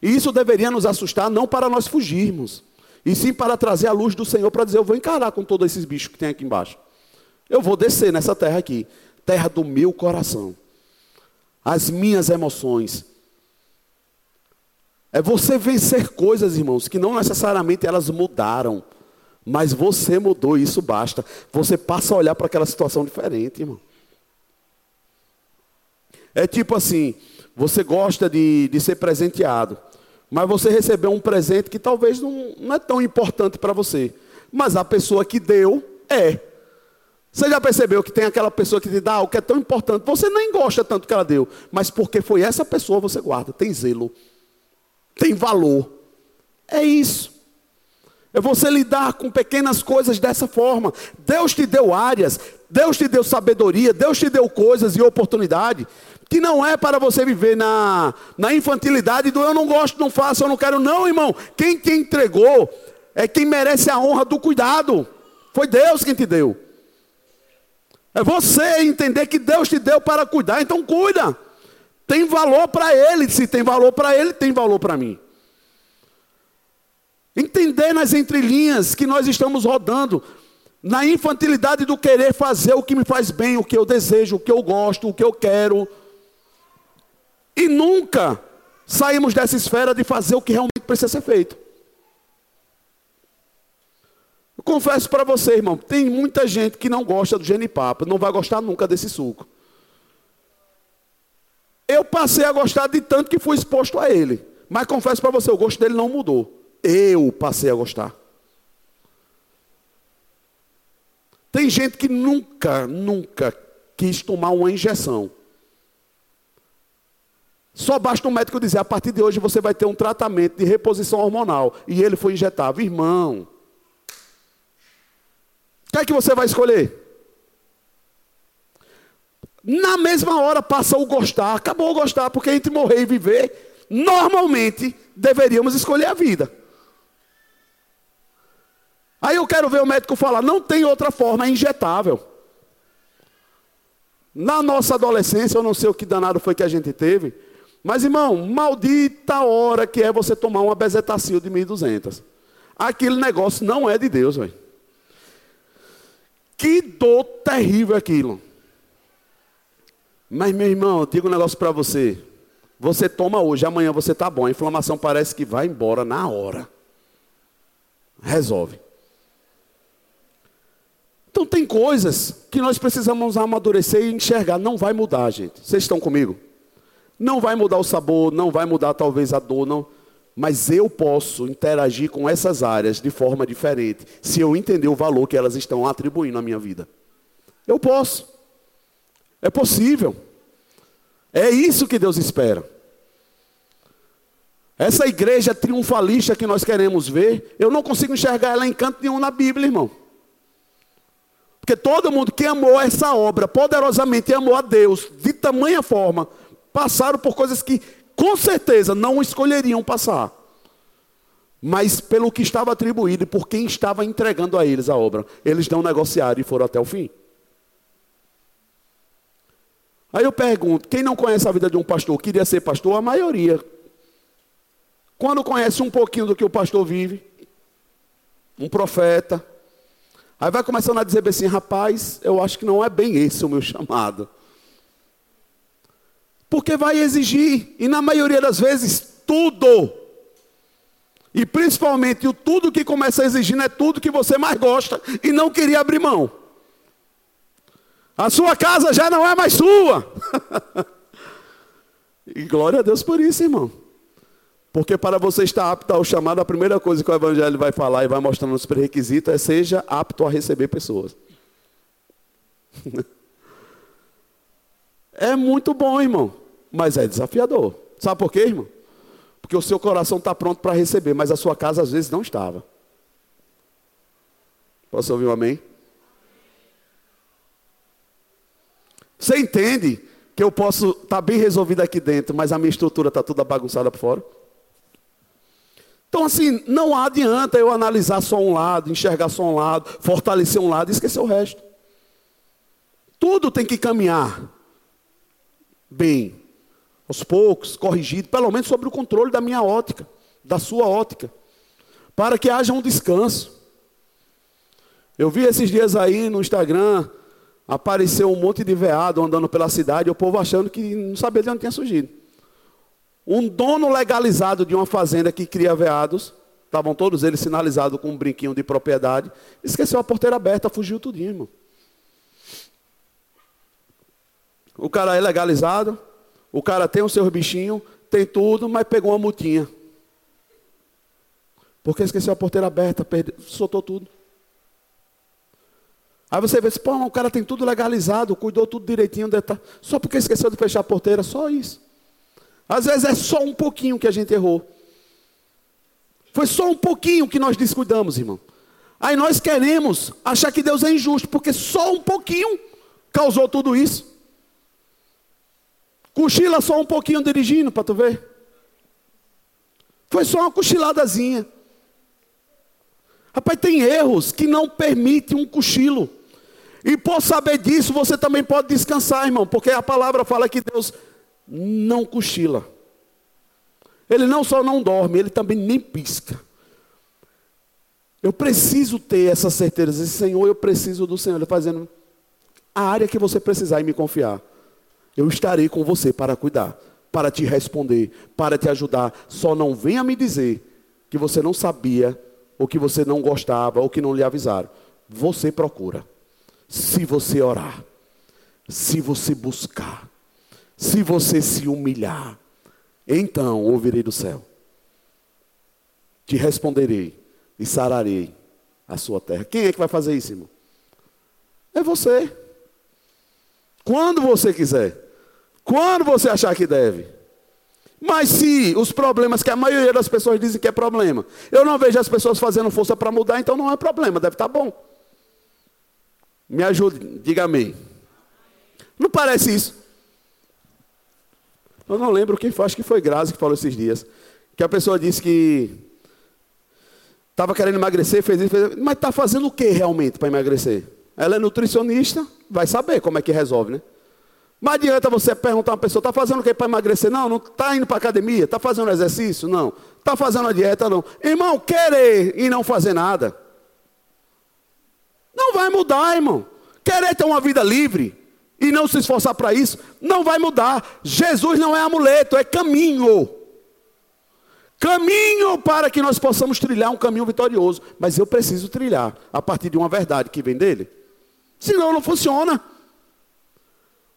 E isso deveria nos assustar não para nós fugirmos, e sim para trazer a luz do Senhor para dizer: eu vou encarar com todos esses bichos que tem aqui embaixo. Eu vou descer nessa terra aqui, terra do meu coração, as minhas emoções. É você vencer coisas, irmãos, que não necessariamente elas mudaram, mas você mudou e isso basta. Você passa a olhar para aquela situação diferente, irmão. É tipo assim, você gosta de, de ser presenteado. Mas você recebeu um presente que talvez não, não é tão importante para você. Mas a pessoa que deu é. Você já percebeu que tem aquela pessoa que te dá algo que é tão importante, você nem gosta tanto que ela deu, mas porque foi essa pessoa você guarda, tem zelo, tem valor. É isso. É você lidar com pequenas coisas dessa forma. Deus te deu áreas, Deus te deu sabedoria, Deus te deu coisas e oportunidade que não é para você viver na, na infantilidade do eu não gosto, não faço, eu não quero. Não, irmão. Quem te entregou é quem merece a honra do cuidado. Foi Deus quem te deu. É você entender que Deus te deu para cuidar, então cuida. Tem valor para Ele. Se tem valor para Ele, tem valor para mim. Entender nas entrelinhas que nós estamos rodando, na infantilidade do querer fazer o que me faz bem, o que eu desejo, o que eu gosto, o que eu quero. E nunca saímos dessa esfera de fazer o que realmente precisa ser feito. Eu confesso para você, irmão, tem muita gente que não gosta do genipapo, não vai gostar nunca desse suco. Eu passei a gostar de tanto que fui exposto a ele. Mas confesso para você, o gosto dele não mudou. Eu passei a gostar. Tem gente que nunca, nunca quis tomar uma injeção. Só basta um médico dizer: a partir de hoje você vai ter um tratamento de reposição hormonal. E ele foi injetado. Irmão, o que é que você vai escolher? Na mesma hora passa o gostar, acabou o gostar, porque entre morrer e viver, normalmente deveríamos escolher a vida. Aí eu quero ver o médico falar: não tem outra forma, é injetável. Na nossa adolescência, eu não sei o que danado foi que a gente teve, mas irmão, maldita hora que é você tomar uma bezetacil de 1.200. Aquele negócio não é de Deus, velho. Que dor terrível aquilo. Mas, meu irmão, eu digo um negócio para você. Você toma hoje, amanhã você está bom. A inflamação parece que vai embora na hora. Resolve. Então tem coisas que nós precisamos amadurecer e enxergar. Não vai mudar, gente. Vocês estão comigo? Não vai mudar o sabor, não vai mudar talvez a dor, não. Mas eu posso interagir com essas áreas de forma diferente, se eu entender o valor que elas estão atribuindo à minha vida. Eu posso. É possível. É isso que Deus espera. Essa igreja triunfalista que nós queremos ver, eu não consigo enxergar ela em canto nenhum na Bíblia, irmão. Porque todo mundo que amou essa obra poderosamente amou a Deus de tamanha forma, passaram por coisas que com certeza não escolheriam passar. Mas pelo que estava atribuído e por quem estava entregando a eles a obra, eles não negociaram e foram até o fim. Aí eu pergunto: quem não conhece a vida de um pastor, queria ser pastor? A maioria. Quando conhece um pouquinho do que o pastor vive, um profeta, Aí vai começando a dizer assim, rapaz, eu acho que não é bem esse o meu chamado. Porque vai exigir, e na maioria das vezes, tudo. E principalmente o tudo que começa a exigir não é tudo que você mais gosta e não queria abrir mão. A sua casa já não é mais sua. e glória a Deus por isso, irmão. Porque para você estar apto ao chamado, a primeira coisa que o Evangelho vai falar e vai mostrando os pré-requisitos é seja apto a receber pessoas. é muito bom, irmão, mas é desafiador. Sabe por quê, irmão? Porque o seu coração está pronto para receber, mas a sua casa às vezes não estava. Posso ouvir um amém? Você entende que eu posso estar tá bem resolvido aqui dentro, mas a minha estrutura está toda bagunçada por fora? Então, assim, não adianta eu analisar só um lado, enxergar só um lado, fortalecer um lado e esquecer o resto. Tudo tem que caminhar bem, aos poucos, corrigido, pelo menos sobre o controle da minha ótica, da sua ótica, para que haja um descanso. Eu vi esses dias aí no Instagram, apareceu um monte de veado andando pela cidade, o povo achando que não sabia de onde tinha surgido. Um dono legalizado de uma fazenda que cria veados, estavam todos eles sinalizados com um brinquinho de propriedade, esqueceu a porteira aberta, fugiu tudinho, irmão. O cara é legalizado, o cara tem os seus bichinhos, tem tudo, mas pegou uma mutinha. Porque esqueceu a porteira aberta, perdeu, soltou tudo. Aí você vê, pô, o cara tem tudo legalizado, cuidou tudo direitinho, só porque esqueceu de fechar a porteira, só isso. Às vezes é só um pouquinho que a gente errou. Foi só um pouquinho que nós descuidamos, irmão. Aí nós queremos achar que Deus é injusto, porque só um pouquinho causou tudo isso. Cochila só um pouquinho dirigindo, para tu ver. Foi só uma cochiladazinha. Rapaz, tem erros que não permitem um cochilo. E por saber disso, você também pode descansar, irmão, porque a palavra fala que Deus não cochila. Ele não só não dorme, ele também nem pisca. Eu preciso ter essa certeza. Senhor, eu preciso do Senhor. Ele fazendo a área que você precisar e me confiar. Eu estarei com você para cuidar, para te responder, para te ajudar. Só não venha me dizer que você não sabia, ou que você não gostava, ou que não lhe avisaram. Você procura. Se você orar, se você buscar, se você se humilhar, então ouvirei do céu. te responderei e sararei a sua terra. Quem é que vai fazer isso, irmão? É você. Quando você quiser. Quando você achar que deve. Mas se os problemas que a maioria das pessoas dizem que é problema, eu não vejo as pessoas fazendo força para mudar, então não é problema, deve estar tá bom. Me ajude, diga amém. Não parece isso? Eu não lembro quem foi, acho que foi Grazi que falou esses dias. Que a pessoa disse que estava querendo emagrecer, fez isso, fez isso, mas está fazendo o que realmente para emagrecer? Ela é nutricionista, vai saber como é que resolve, né? Mas adianta você perguntar a uma pessoa, está fazendo o que para emagrecer? Não, não está indo para academia, está fazendo exercício? Não. Está fazendo a dieta? Não. Irmão, querer e não fazer nada. Não vai mudar, irmão. Querer ter uma vida livre e não se esforçar para isso, não vai mudar. Jesus não é amuleto, é caminho. Caminho para que nós possamos trilhar um caminho vitorioso. Mas eu preciso trilhar a partir de uma verdade que vem dele. Senão não funciona.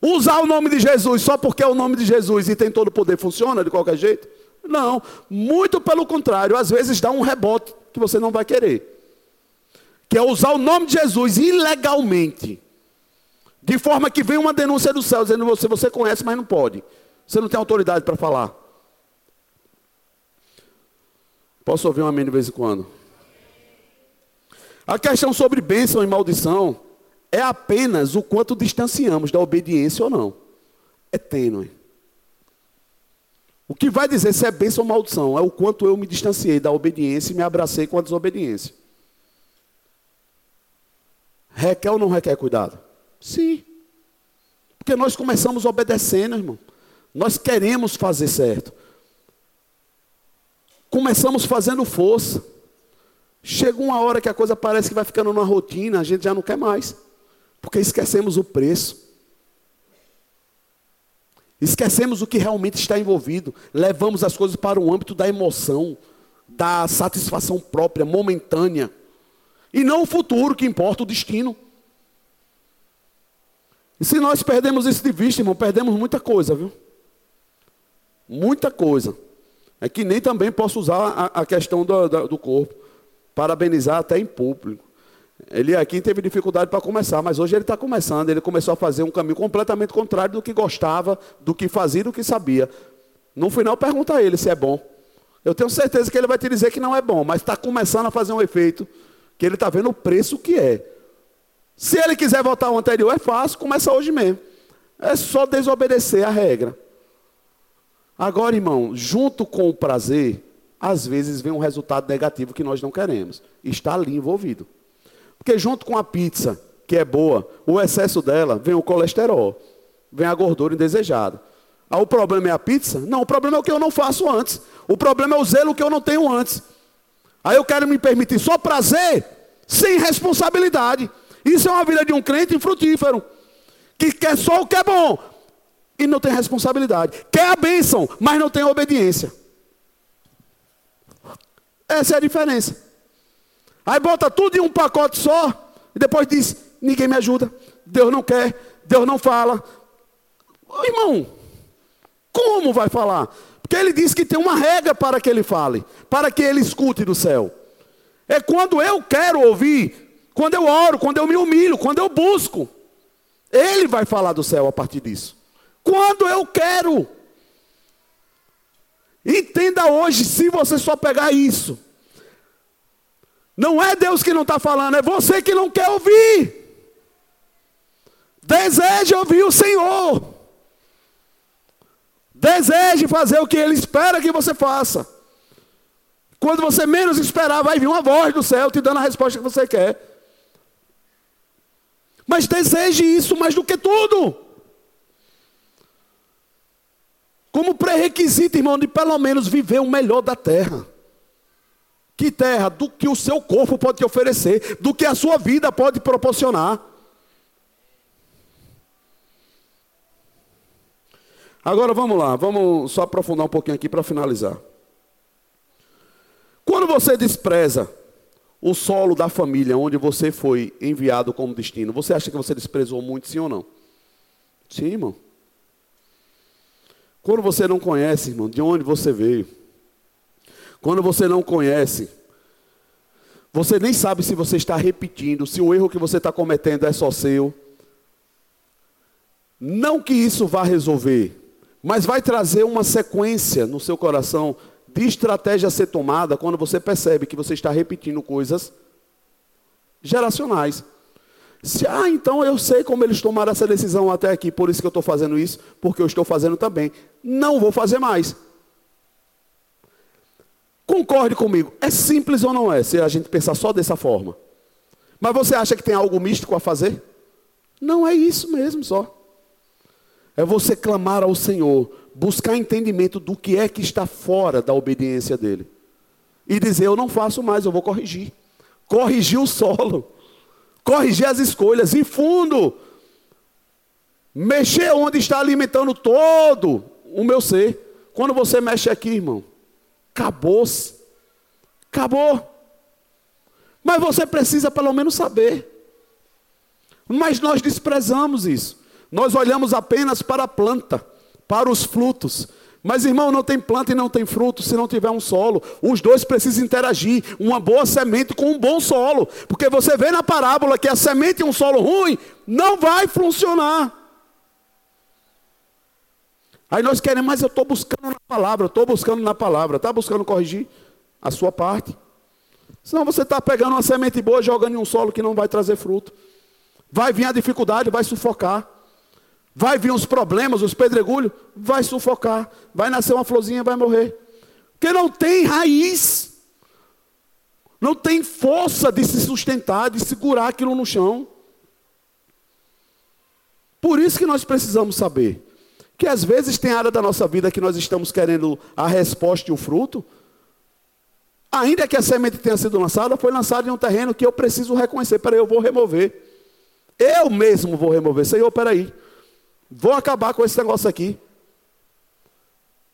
Usar o nome de Jesus só porque é o nome de Jesus e tem todo o poder, funciona de qualquer jeito? Não, muito pelo contrário, às vezes dá um rebote que você não vai querer. Que é usar o nome de Jesus ilegalmente. De forma que vem uma denúncia do céu dizendo você, você conhece, mas não pode. Você não tem autoridade para falar. Posso ouvir um amém de vez em quando? A questão sobre bênção e maldição é apenas o quanto distanciamos da obediência ou não. É tênue. O que vai dizer se é bênção ou maldição é o quanto eu me distanciei da obediência e me abracei com a desobediência. Requer ou não requer cuidado? Sim. Porque nós começamos obedecendo, irmão. Nós queremos fazer certo. Começamos fazendo força. Chega uma hora que a coisa parece que vai ficando numa rotina, a gente já não quer mais. Porque esquecemos o preço. Esquecemos o que realmente está envolvido. Levamos as coisas para o âmbito da emoção, da satisfação própria, momentânea. E não o futuro que importa, o destino. E se nós perdemos isso de vista, irmão, perdemos muita coisa, viu? Muita coisa. É que nem também posso usar a, a questão do, do corpo. Parabenizar até em público. Ele aqui teve dificuldade para começar, mas hoje ele está começando. Ele começou a fazer um caminho completamente contrário do que gostava, do que fazia, do que sabia. No final, pergunta a ele se é bom. Eu tenho certeza que ele vai te dizer que não é bom, mas está começando a fazer um efeito que ele está vendo o preço que é. Se ele quiser voltar ao anterior, é fácil, começa hoje mesmo. É só desobedecer a regra. Agora, irmão, junto com o prazer, às vezes vem um resultado negativo que nós não queremos. Está ali envolvido. Porque junto com a pizza, que é boa, o excesso dela vem o colesterol, vem a gordura indesejada. Ah, o problema é a pizza? Não, o problema é o que eu não faço antes. O problema é o zelo que eu não tenho antes. Aí eu quero me permitir só prazer, sem responsabilidade. Isso é uma vida de um crente infrutífero, que quer só o que é bom e não tem responsabilidade. Quer a bênção, mas não tem obediência. Essa é a diferença. Aí bota tudo em um pacote só e depois diz: ninguém me ajuda, Deus não quer, Deus não fala. Ô, irmão, como vai falar? Porque ele diz que tem uma regra para que ele fale, para que ele escute do céu. É quando eu quero ouvir, quando eu oro, quando eu me humilho, quando eu busco. Ele vai falar do céu a partir disso. Quando eu quero. Entenda hoje, se você só pegar isso, não é Deus que não está falando, é você que não quer ouvir. Deseje ouvir o Senhor. Deseje fazer o que Ele espera que você faça. Quando você menos esperar, vai vir uma voz do céu te dando a resposta que você quer. Mas deseje isso mais do que tudo. Como pré-requisito, irmão, de pelo menos viver o melhor da terra. Que terra? Do que o seu corpo pode te oferecer, do que a sua vida pode proporcionar. Agora vamos lá, vamos só aprofundar um pouquinho aqui para finalizar. Quando você despreza o solo da família onde você foi enviado como destino, você acha que você desprezou muito, sim ou não? Sim, irmão. Quando você não conhece, irmão, de onde você veio, Quando você não conhece, você nem sabe se você está repetindo, se o erro que você está cometendo é só seu. Não que isso vá resolver, mas vai trazer uma sequência no seu coração de estratégia a ser tomada quando você percebe que você está repetindo coisas geracionais. Se, ah, então eu sei como eles tomaram essa decisão até aqui, por isso que eu estou fazendo isso, porque eu estou fazendo também. Não vou fazer mais. Concorde comigo, é simples ou não é, se a gente pensar só dessa forma? Mas você acha que tem algo místico a fazer? Não é isso mesmo só. É você clamar ao Senhor, buscar entendimento do que é que está fora da obediência dele. E dizer: Eu não faço mais, eu vou corrigir. Corrigir o solo, corrigir as escolhas, e fundo, mexer onde está alimentando todo o meu ser. Quando você mexe aqui, irmão, acabou-se. Acabou. Mas você precisa pelo menos saber. Mas nós desprezamos isso. Nós olhamos apenas para a planta, para os frutos. Mas, irmão, não tem planta e não tem fruto se não tiver um solo. Os dois precisam interagir. Uma boa semente com um bom solo. Porque você vê na parábola que a semente em um solo ruim não vai funcionar. Aí nós queremos, mas eu estou buscando na palavra, estou buscando na palavra. Está buscando corrigir a sua parte. Senão você está pegando uma semente boa e jogando em um solo que não vai trazer fruto. Vai vir a dificuldade, vai sufocar. Vai vir os problemas, os pedregulhos, vai sufocar. Vai nascer uma florzinha, vai morrer. Porque não tem raiz. Não tem força de se sustentar, de segurar aquilo no chão. Por isso que nós precisamos saber que às vezes tem área da nossa vida que nós estamos querendo a resposta e o fruto. Ainda que a semente tenha sido lançada, foi lançada em um terreno que eu preciso reconhecer. Peraí, eu vou remover. Eu mesmo vou remover. Senhor, peraí. Vou acabar com esse negócio aqui.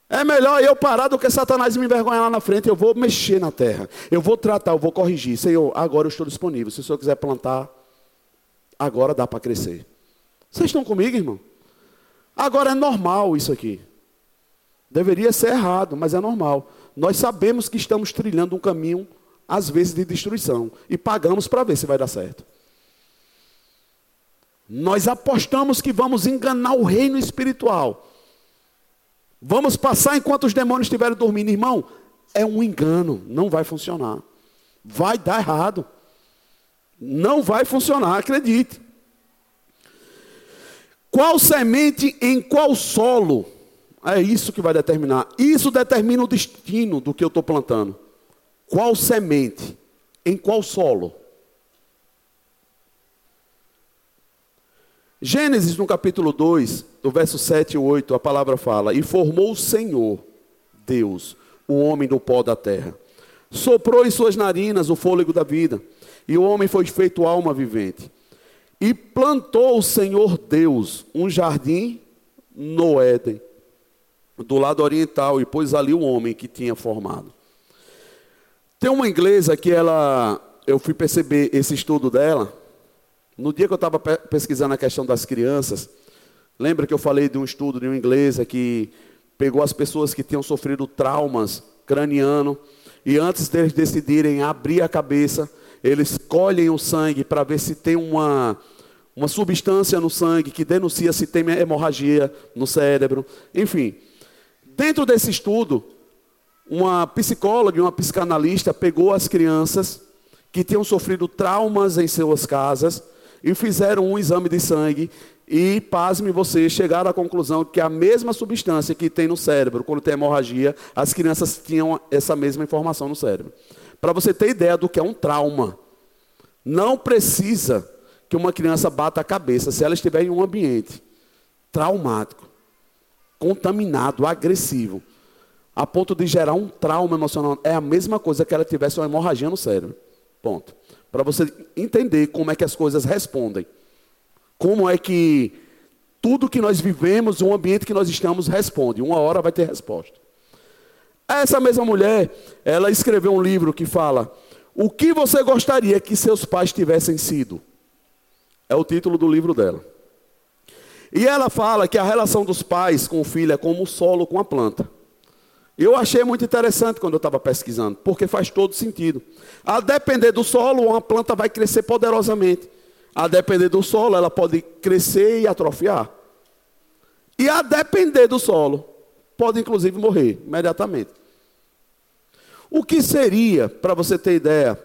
É melhor eu parar do que Satanás me envergonhar lá na frente. Eu vou mexer na terra. Eu vou tratar, eu vou corrigir. Senhor, agora eu estou disponível. Se o Senhor quiser plantar, agora dá para crescer. Vocês estão comigo, irmão? Agora é normal isso aqui. Deveria ser errado, mas é normal. Nós sabemos que estamos trilhando um caminho, às vezes, de destruição. E pagamos para ver se vai dar certo. Nós apostamos que vamos enganar o reino espiritual. Vamos passar enquanto os demônios estiverem dormindo. Irmão, é um engano, não vai funcionar. Vai dar errado. Não vai funcionar, acredite. Qual semente em qual solo? É isso que vai determinar. Isso determina o destino do que eu estou plantando. Qual semente? Em qual solo? Gênesis, no capítulo 2, do verso 7 e 8, a palavra fala: E formou o Senhor, Deus, o homem do pó da terra. Soprou em suas narinas o fôlego da vida, e o homem foi feito alma vivente. E plantou o Senhor Deus um jardim no Éden, do lado oriental, e pôs ali o homem que tinha formado. Tem uma inglesa que ela, eu fui perceber esse estudo dela, no dia que eu estava pesquisando a questão das crianças, lembra que eu falei de um estudo de um inglês que pegou as pessoas que tinham sofrido traumas craniano e antes deles decidirem abrir a cabeça, eles colhem o sangue para ver se tem uma, uma substância no sangue que denuncia se tem hemorragia no cérebro. Enfim, dentro desse estudo, uma psicóloga e uma psicanalista pegou as crianças que tinham sofrido traumas em suas casas e fizeram um exame de sangue e, pasme você, chegaram à conclusão que a mesma substância que tem no cérebro, quando tem hemorragia, as crianças tinham essa mesma informação no cérebro. Para você ter ideia do que é um trauma. Não precisa que uma criança bata a cabeça se ela estiver em um ambiente traumático, contaminado, agressivo, a ponto de gerar um trauma emocional. É a mesma coisa que ela tivesse uma hemorragia no cérebro. Ponto para você entender como é que as coisas respondem. Como é que tudo que nós vivemos, o ambiente que nós estamos, responde. Uma hora vai ter resposta. Essa mesma mulher, ela escreveu um livro que fala: O que você gostaria que seus pais tivessem sido? É o título do livro dela. E ela fala que a relação dos pais com o filho é como o solo com a planta. Eu achei muito interessante quando eu estava pesquisando, porque faz todo sentido. A depender do solo, uma planta vai crescer poderosamente. A depender do solo, ela pode crescer e atrofiar. E a depender do solo, pode inclusive morrer imediatamente. O que seria, para você ter ideia,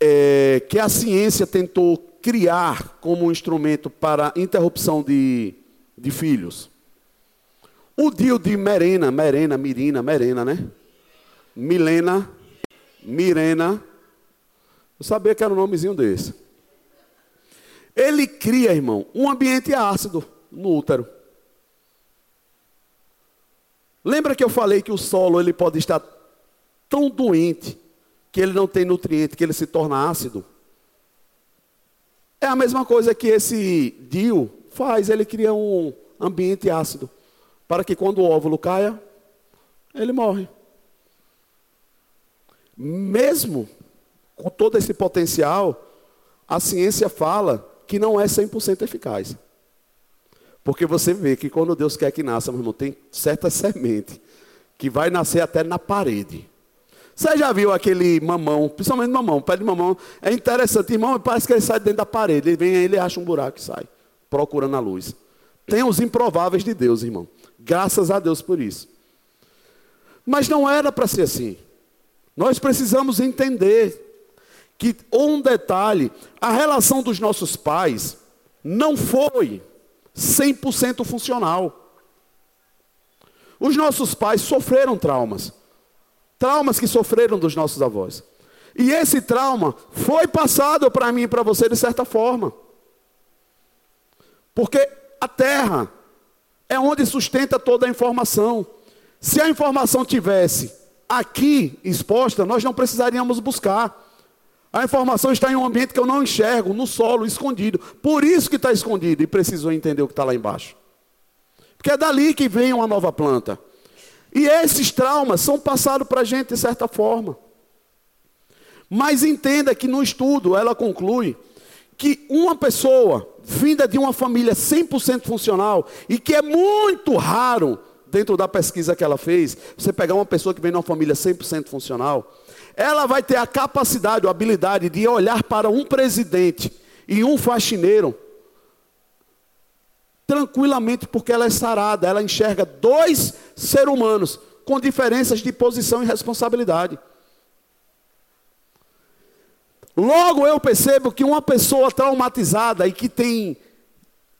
é, que a ciência tentou criar como um instrumento para interrupção de, de filhos? O Dio de Merena, Merena, Mirina, Merena, né? Milena, Mirena. Eu sabia que era um nomezinho desse. Ele cria, irmão, um ambiente ácido no útero. Lembra que eu falei que o solo ele pode estar tão doente que ele não tem nutriente, que ele se torna ácido? É a mesma coisa que esse Dio faz, ele cria um ambiente ácido para que quando o óvulo caia, ele morre. Mesmo com todo esse potencial, a ciência fala que não é 100% eficaz. Porque você vê que quando Deus quer que nasça, meu irmão, tem certa semente que vai nascer até na parede. Você já viu aquele mamão, principalmente mamão, pé de mamão, é interessante, irmão, parece que ele sai dentro da parede, ele vem aí, ele acha um buraco e sai, procurando a luz. Tem os improváveis de Deus, irmão. Graças a Deus por isso. Mas não era para ser assim. Nós precisamos entender que um detalhe, a relação dos nossos pais não foi 100% funcional. Os nossos pais sofreram traumas. Traumas que sofreram dos nossos avós. E esse trauma foi passado para mim e para você de certa forma. Porque a terra é onde sustenta toda a informação. Se a informação tivesse aqui exposta, nós não precisaríamos buscar. A informação está em um ambiente que eu não enxergo, no solo, escondido. Por isso que está escondido e preciso entender o que está lá embaixo. Porque é dali que vem uma nova planta. E esses traumas são passados para a gente de certa forma. Mas entenda que no estudo ela conclui que uma pessoa vinda de uma família 100% funcional e que é muito raro dentro da pesquisa que ela fez, você pegar uma pessoa que vem de uma família 100% funcional, ela vai ter a capacidade, a habilidade de olhar para um presidente e um faxineiro tranquilamente porque ela é sarada, ela enxerga dois seres humanos com diferenças de posição e responsabilidade. Logo eu percebo que uma pessoa traumatizada e que tem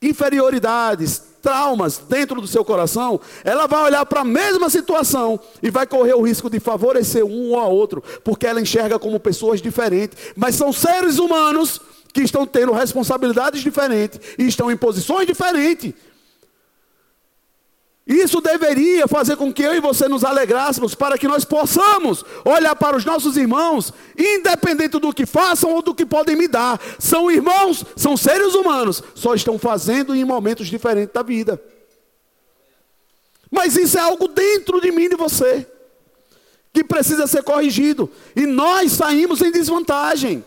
inferioridades, traumas dentro do seu coração, ela vai olhar para a mesma situação e vai correr o risco de favorecer um ou a outro, porque ela enxerga como pessoas diferentes, mas são seres humanos que estão tendo responsabilidades diferentes e estão em posições diferentes. Isso deveria fazer com que eu e você nos alegrássemos para que nós possamos olhar para os nossos irmãos, independente do que façam ou do que podem me dar. São irmãos, são seres humanos, só estão fazendo em momentos diferentes da vida. Mas isso é algo dentro de mim e de você, que precisa ser corrigido. E nós saímos em desvantagem.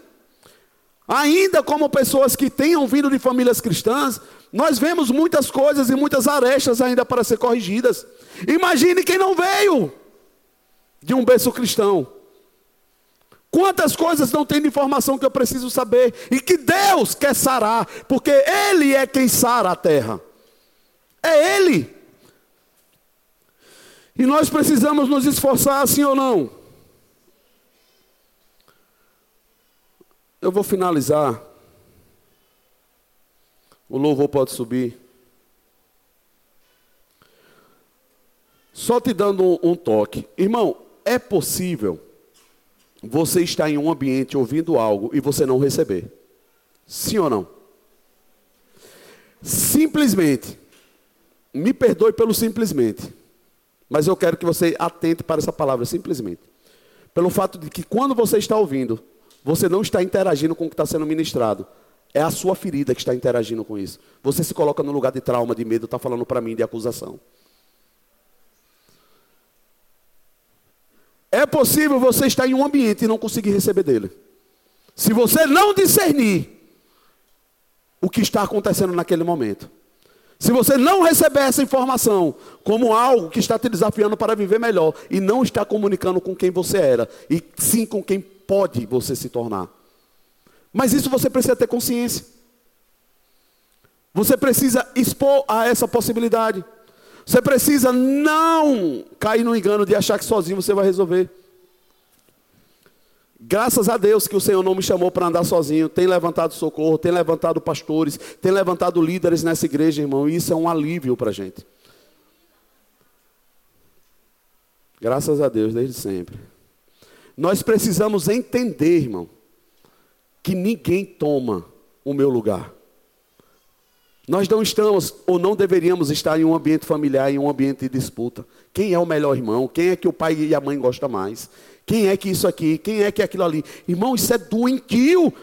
Ainda como pessoas que tenham vindo de famílias cristãs, nós vemos muitas coisas e muitas arestas ainda para ser corrigidas. Imagine quem não veio de um berço cristão. Quantas coisas não tem de informação que eu preciso saber e que Deus quer sarar, porque Ele é quem sara a terra. É Ele. E nós precisamos nos esforçar, assim ou não? Eu vou finalizar. O louvor pode subir. Só te dando um, toque. Irmão, é possível você estar em um ambiente ouvindo algo e você não receber? Sim ou não? Simplesmente. Me perdoe pelo simplesmente. Mas eu quero que você atente para essa palavra, simplesmente. Pelo fato de que quando você está ouvindo, você não está interagindo com o que está sendo ministrado. É a sua ferida que está interagindo com isso. Você se coloca no lugar de trauma, de medo, está falando para mim de acusação. É possível você estar em um ambiente e não conseguir receber dele. Se você não discernir o que está acontecendo naquele momento. Se você não receber essa informação como algo que está te desafiando para viver melhor e não está comunicando com quem você era, e sim com quem pode você se tornar. Mas isso você precisa ter consciência. Você precisa expor a essa possibilidade. Você precisa não cair no engano de achar que sozinho você vai resolver. Graças a Deus que o Senhor não me chamou para andar sozinho. Tem levantado socorro, tem levantado pastores, tem levantado líderes nessa igreja, irmão. E isso é um alívio para a gente. Graças a Deus, desde sempre. Nós precisamos entender, irmão, que ninguém toma o meu lugar. Nós não estamos ou não deveríamos estar em um ambiente familiar, em um ambiente de disputa. Quem é o melhor irmão? Quem é que o pai e a mãe gostam mais? Quem é que isso aqui? Quem é que aquilo ali? Irmão, isso é doentio.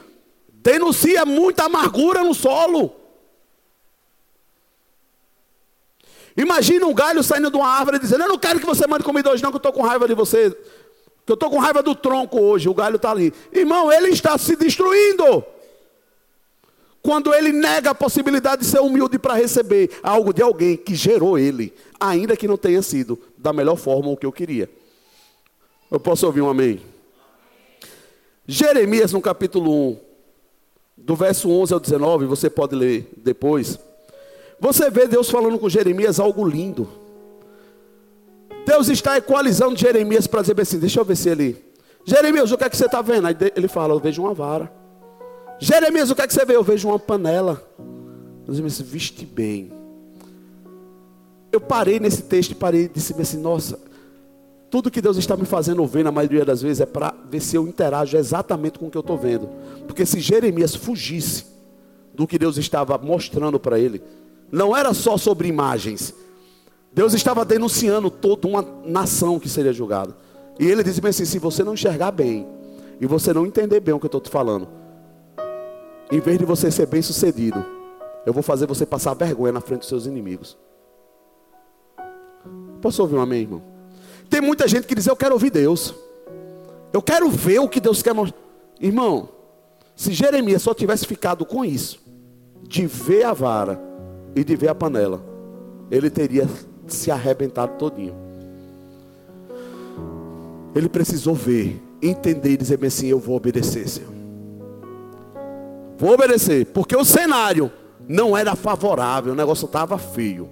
Denuncia muita amargura no solo. Imagina um galho saindo de uma árvore dizendo: Eu não quero que você mande comida hoje, não, que eu estou com raiva de você. Que eu estou com raiva do tronco hoje. O galho está ali. Irmão, ele está se destruindo. Quando ele nega a possibilidade de ser humilde para receber algo de alguém que gerou ele, ainda que não tenha sido da melhor forma o que eu queria. Eu posso ouvir um amém? Jeremias, no capítulo 1, do verso 11 ao 19, você pode ler depois. Você vê Deus falando com Jeremias algo lindo. Deus está equalizando Jeremias para dizer assim: deixa eu ver se ele. Jeremias, o que é que você está vendo? Aí ele fala: eu vejo uma vara. Jeremias, o que é que você vê? Eu vejo uma panela. Deus me disse: viste bem. Eu parei nesse texto e parei e disse assim: nossa, tudo que Deus está me fazendo ver, na maioria das vezes, é para ver se eu interajo exatamente com o que eu estou vendo. Porque se Jeremias fugisse do que Deus estava mostrando para ele, não era só sobre imagens. Deus estava denunciando toda uma nação que seria julgada. E ele disse assim: se você não enxergar bem, e você não entender bem o que eu estou te falando, em vez de você ser bem sucedido, eu vou fazer você passar vergonha na frente dos seus inimigos. Posso ouvir um amém, irmão? Tem muita gente que diz: Eu quero ouvir Deus. Eu quero ver o que Deus quer mostrar. Irmão, se Jeremias só tivesse ficado com isso, de ver a vara e de ver a panela, ele teria se arrebentado todinho. Ele precisou ver, entender e dizer bem assim: Eu vou obedecer, Senhor. Vou obedecer, porque o cenário não era favorável, o negócio estava feio.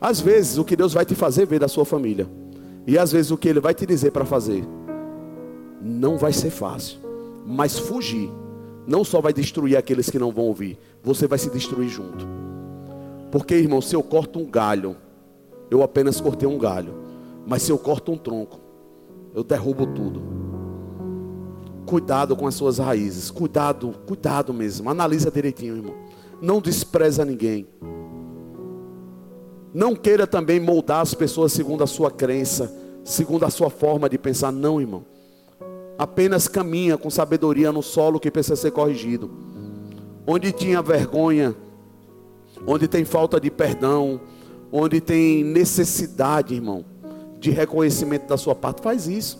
Às vezes, o que Deus vai te fazer ver da sua família e às vezes o que ele vai te dizer para fazer não vai ser fácil, mas fugir não só vai destruir aqueles que não vão ouvir, você vai se destruir junto. Porque, irmão, se eu corto um galho, eu apenas cortei um galho, mas se eu corto um tronco, eu derrubo tudo. Cuidado com as suas raízes, cuidado, cuidado mesmo. Analisa direitinho, irmão. Não despreza ninguém. Não queira também moldar as pessoas segundo a sua crença, segundo a sua forma de pensar. Não, irmão. Apenas caminha com sabedoria no solo que precisa ser corrigido. Onde tinha vergonha, onde tem falta de perdão, onde tem necessidade, irmão, de reconhecimento da sua parte, faz isso.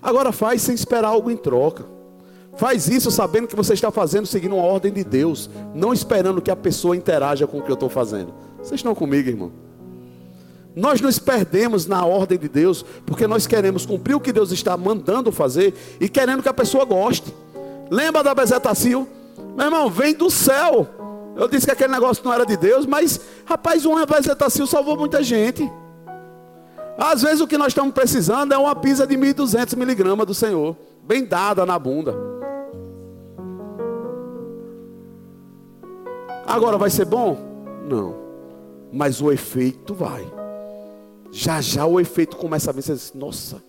Agora faz sem esperar algo em troca. Faz isso sabendo que você está fazendo seguindo uma ordem de Deus, não esperando que a pessoa interaja com o que eu estou fazendo. Vocês estão comigo, irmão? Nós nos perdemos na ordem de Deus, porque nós queremos cumprir o que Deus está mandando fazer e querendo que a pessoa goste. Lembra da bezetacil? Meu irmão, vem do céu. Eu disse que aquele negócio não era de Deus, mas, rapaz, uma bezetacil salvou muita gente. Às vezes o que nós estamos precisando é uma pizza de 1.200 miligramas do Senhor, bem dada na bunda. Agora vai ser bom? Não mas o efeito vai. Já já o efeito começa a vir. Você diz, Nossa,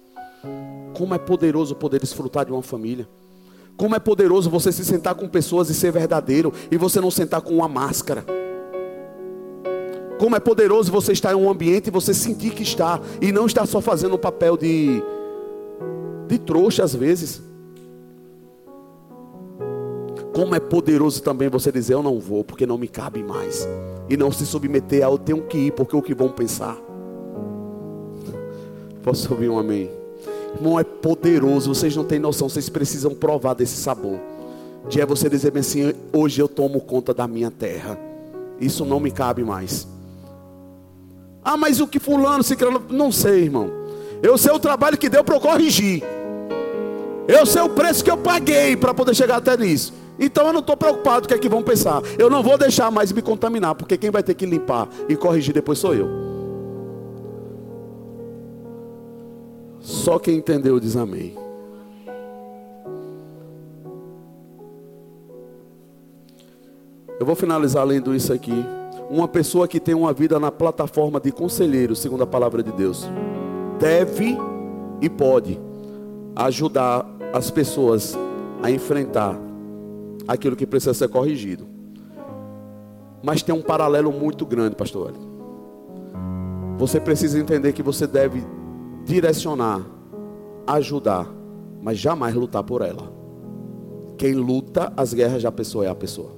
como é poderoso poder desfrutar de uma família. Como é poderoso você se sentar com pessoas e ser verdadeiro e você não sentar com uma máscara. Como é poderoso você estar em um ambiente e você sentir que está e não estar só fazendo o papel de de trouxa às vezes. Como é poderoso também você dizer eu não vou porque não me cabe mais e não se submeter a eu tenho que ir, porque o que vão pensar. Posso ouvir um amém? Irmão, é poderoso, vocês não têm noção, vocês precisam provar desse sabor. De é você dizer assim, hoje eu tomo conta da minha terra. Isso não me cabe mais. Ah, mas o que fulano, se não sei, irmão. Eu sei o trabalho que deu para eu corrigir. Eu sei o preço que eu paguei para poder chegar até nisso. Então eu não estou preocupado o que é que vão pensar. Eu não vou deixar mais me contaminar, porque quem vai ter que limpar e corrigir depois sou eu. Só quem entendeu diz amém. Eu vou finalizar lendo isso aqui. Uma pessoa que tem uma vida na plataforma de conselheiro, segundo a palavra de Deus, deve e pode ajudar as pessoas a enfrentar aquilo que precisa ser corrigido. Mas tem um paralelo muito grande, pastor. Você precisa entender que você deve direcionar, ajudar, mas jamais lutar por ela. Quem luta as guerras da pessoa é a pessoa.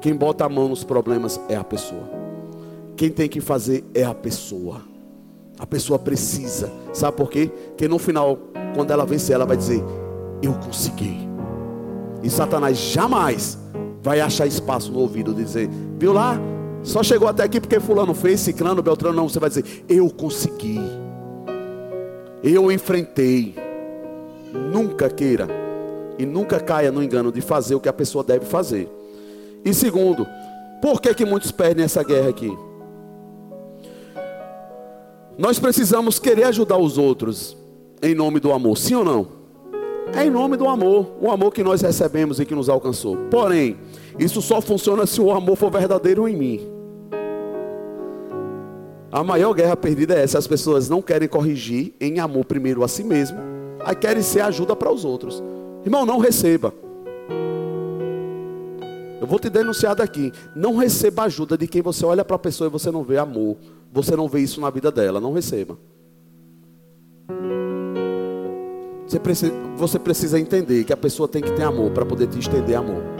Quem bota a mão nos problemas é a pessoa. Quem tem que fazer é a pessoa. A pessoa precisa. Sabe por quê? Porque no final, quando ela vencer, ela vai dizer: Eu consegui. E Satanás jamais vai achar espaço no ouvido de dizer: Viu lá? Só chegou até aqui porque Fulano fez, Ciclano, Beltrano. Não, você vai dizer: Eu consegui. Eu enfrentei. Nunca queira e nunca caia no engano de fazer o que a pessoa deve fazer. E segundo, por que, que muitos perdem essa guerra aqui? Nós precisamos querer ajudar os outros em nome do amor, sim ou não? É em nome do amor, o amor que nós recebemos e que nos alcançou. Porém, isso só funciona se o amor for verdadeiro em mim. A maior guerra perdida é essa: as pessoas não querem corrigir em amor primeiro a si mesmo, aí querem ser ajuda para os outros. Irmão, não receba. Eu vou te denunciar daqui. Não receba ajuda de quem você olha para a pessoa e você não vê amor. Você não vê isso na vida dela. Não receba. Você precisa, você precisa entender que a pessoa tem que ter amor para poder te estender amor.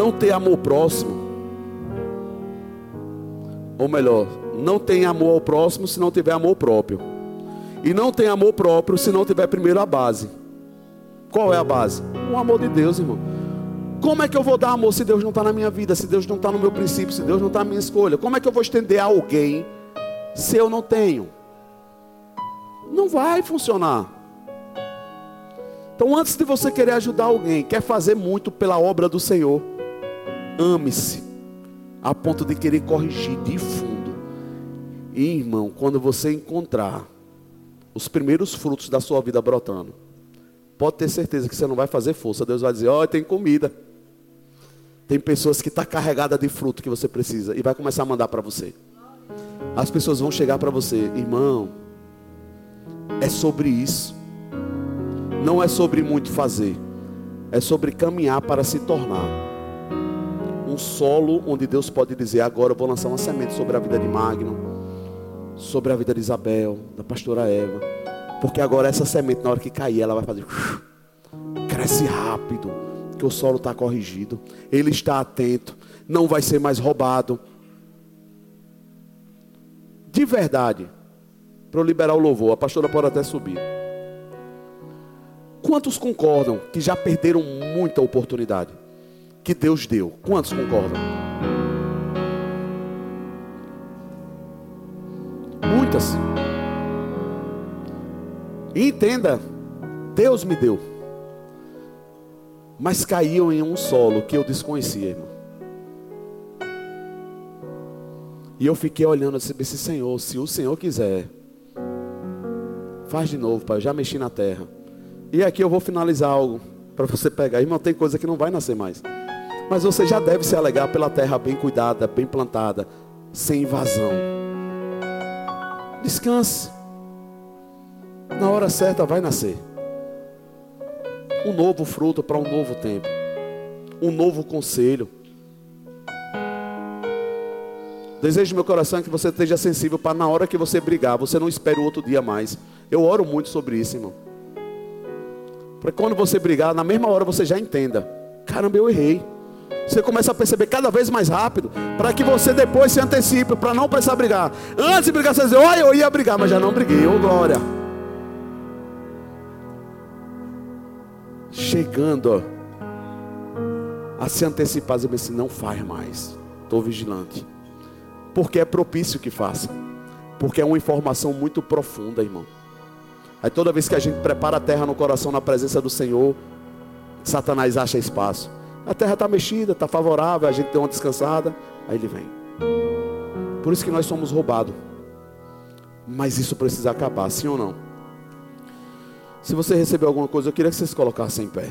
Não ter amor próximo, ou melhor, não tem amor ao próximo se não tiver amor próprio. E não tem amor próprio se não tiver primeiro a base. Qual é a base? O amor de Deus, irmão. Como é que eu vou dar amor se Deus não está na minha vida, se Deus não está no meu princípio, se Deus não está na minha escolha? Como é que eu vou estender a alguém se eu não tenho? Não vai funcionar. Então, antes de você querer ajudar alguém, quer fazer muito pela obra do Senhor, ame-se, a ponto de querer corrigir de fundo. E, irmão, quando você encontrar os primeiros frutos da sua vida brotando, pode ter certeza que você não vai fazer força. Deus vai dizer: Ó, oh, tem comida. Tem pessoas que estão tá carregada de fruto que você precisa e vai começar a mandar para você. As pessoas vão chegar para você, irmão. É sobre isso. Não é sobre muito fazer. É sobre caminhar para se tornar um solo onde Deus pode dizer: agora eu vou lançar uma semente sobre a vida de Magno sobre a vida de Isabel, da pastora Eva. Porque agora essa semente, na hora que cair, ela vai fazer. Cresce rápido. Que o solo está corrigido. Ele está atento. Não vai ser mais roubado. De verdade. Para eu liberar o louvor. A pastora pode até subir. Quantos concordam que já perderam muita oportunidade? Que Deus deu. Quantos concordam? muitas. Entenda, Deus me deu. Mas caíam em um solo que eu desconhecia, irmão. E eu fiquei olhando assim, esse Senhor, se o Senhor quiser, faz de novo, pai. Eu já mexi na terra. E aqui eu vou finalizar algo para você pegar. Irmão, tem coisa que não vai nascer mais. Mas você já deve se alegar pela terra bem cuidada, bem plantada, sem invasão. Descanse. Na hora certa vai nascer. Um novo fruto para um novo tempo. Um novo conselho. Desejo meu coração que você esteja sensível para na hora que você brigar, você não espere o outro dia mais. Eu oro muito sobre isso, irmão. Para quando você brigar, na mesma hora você já entenda. Caramba, eu errei. Você começa a perceber cada vez mais rápido, para que você depois se antecipe, para não precisar brigar. Antes de brigar, você diz, olha, eu ia brigar, mas já não briguei, ô glória. chegando a se antecipar, dizer assim, não faz mais, estou vigilante. Porque é propício que faça. Porque é uma informação muito profunda, irmão. Aí toda vez que a gente prepara a terra no coração na presença do Senhor, Satanás acha espaço. A terra está mexida, está favorável, a gente tem uma descansada, aí ele vem. Por isso que nós somos roubados. Mas isso precisa acabar, sim ou não? Se você recebeu alguma coisa, eu queria que vocês colocassem em pé.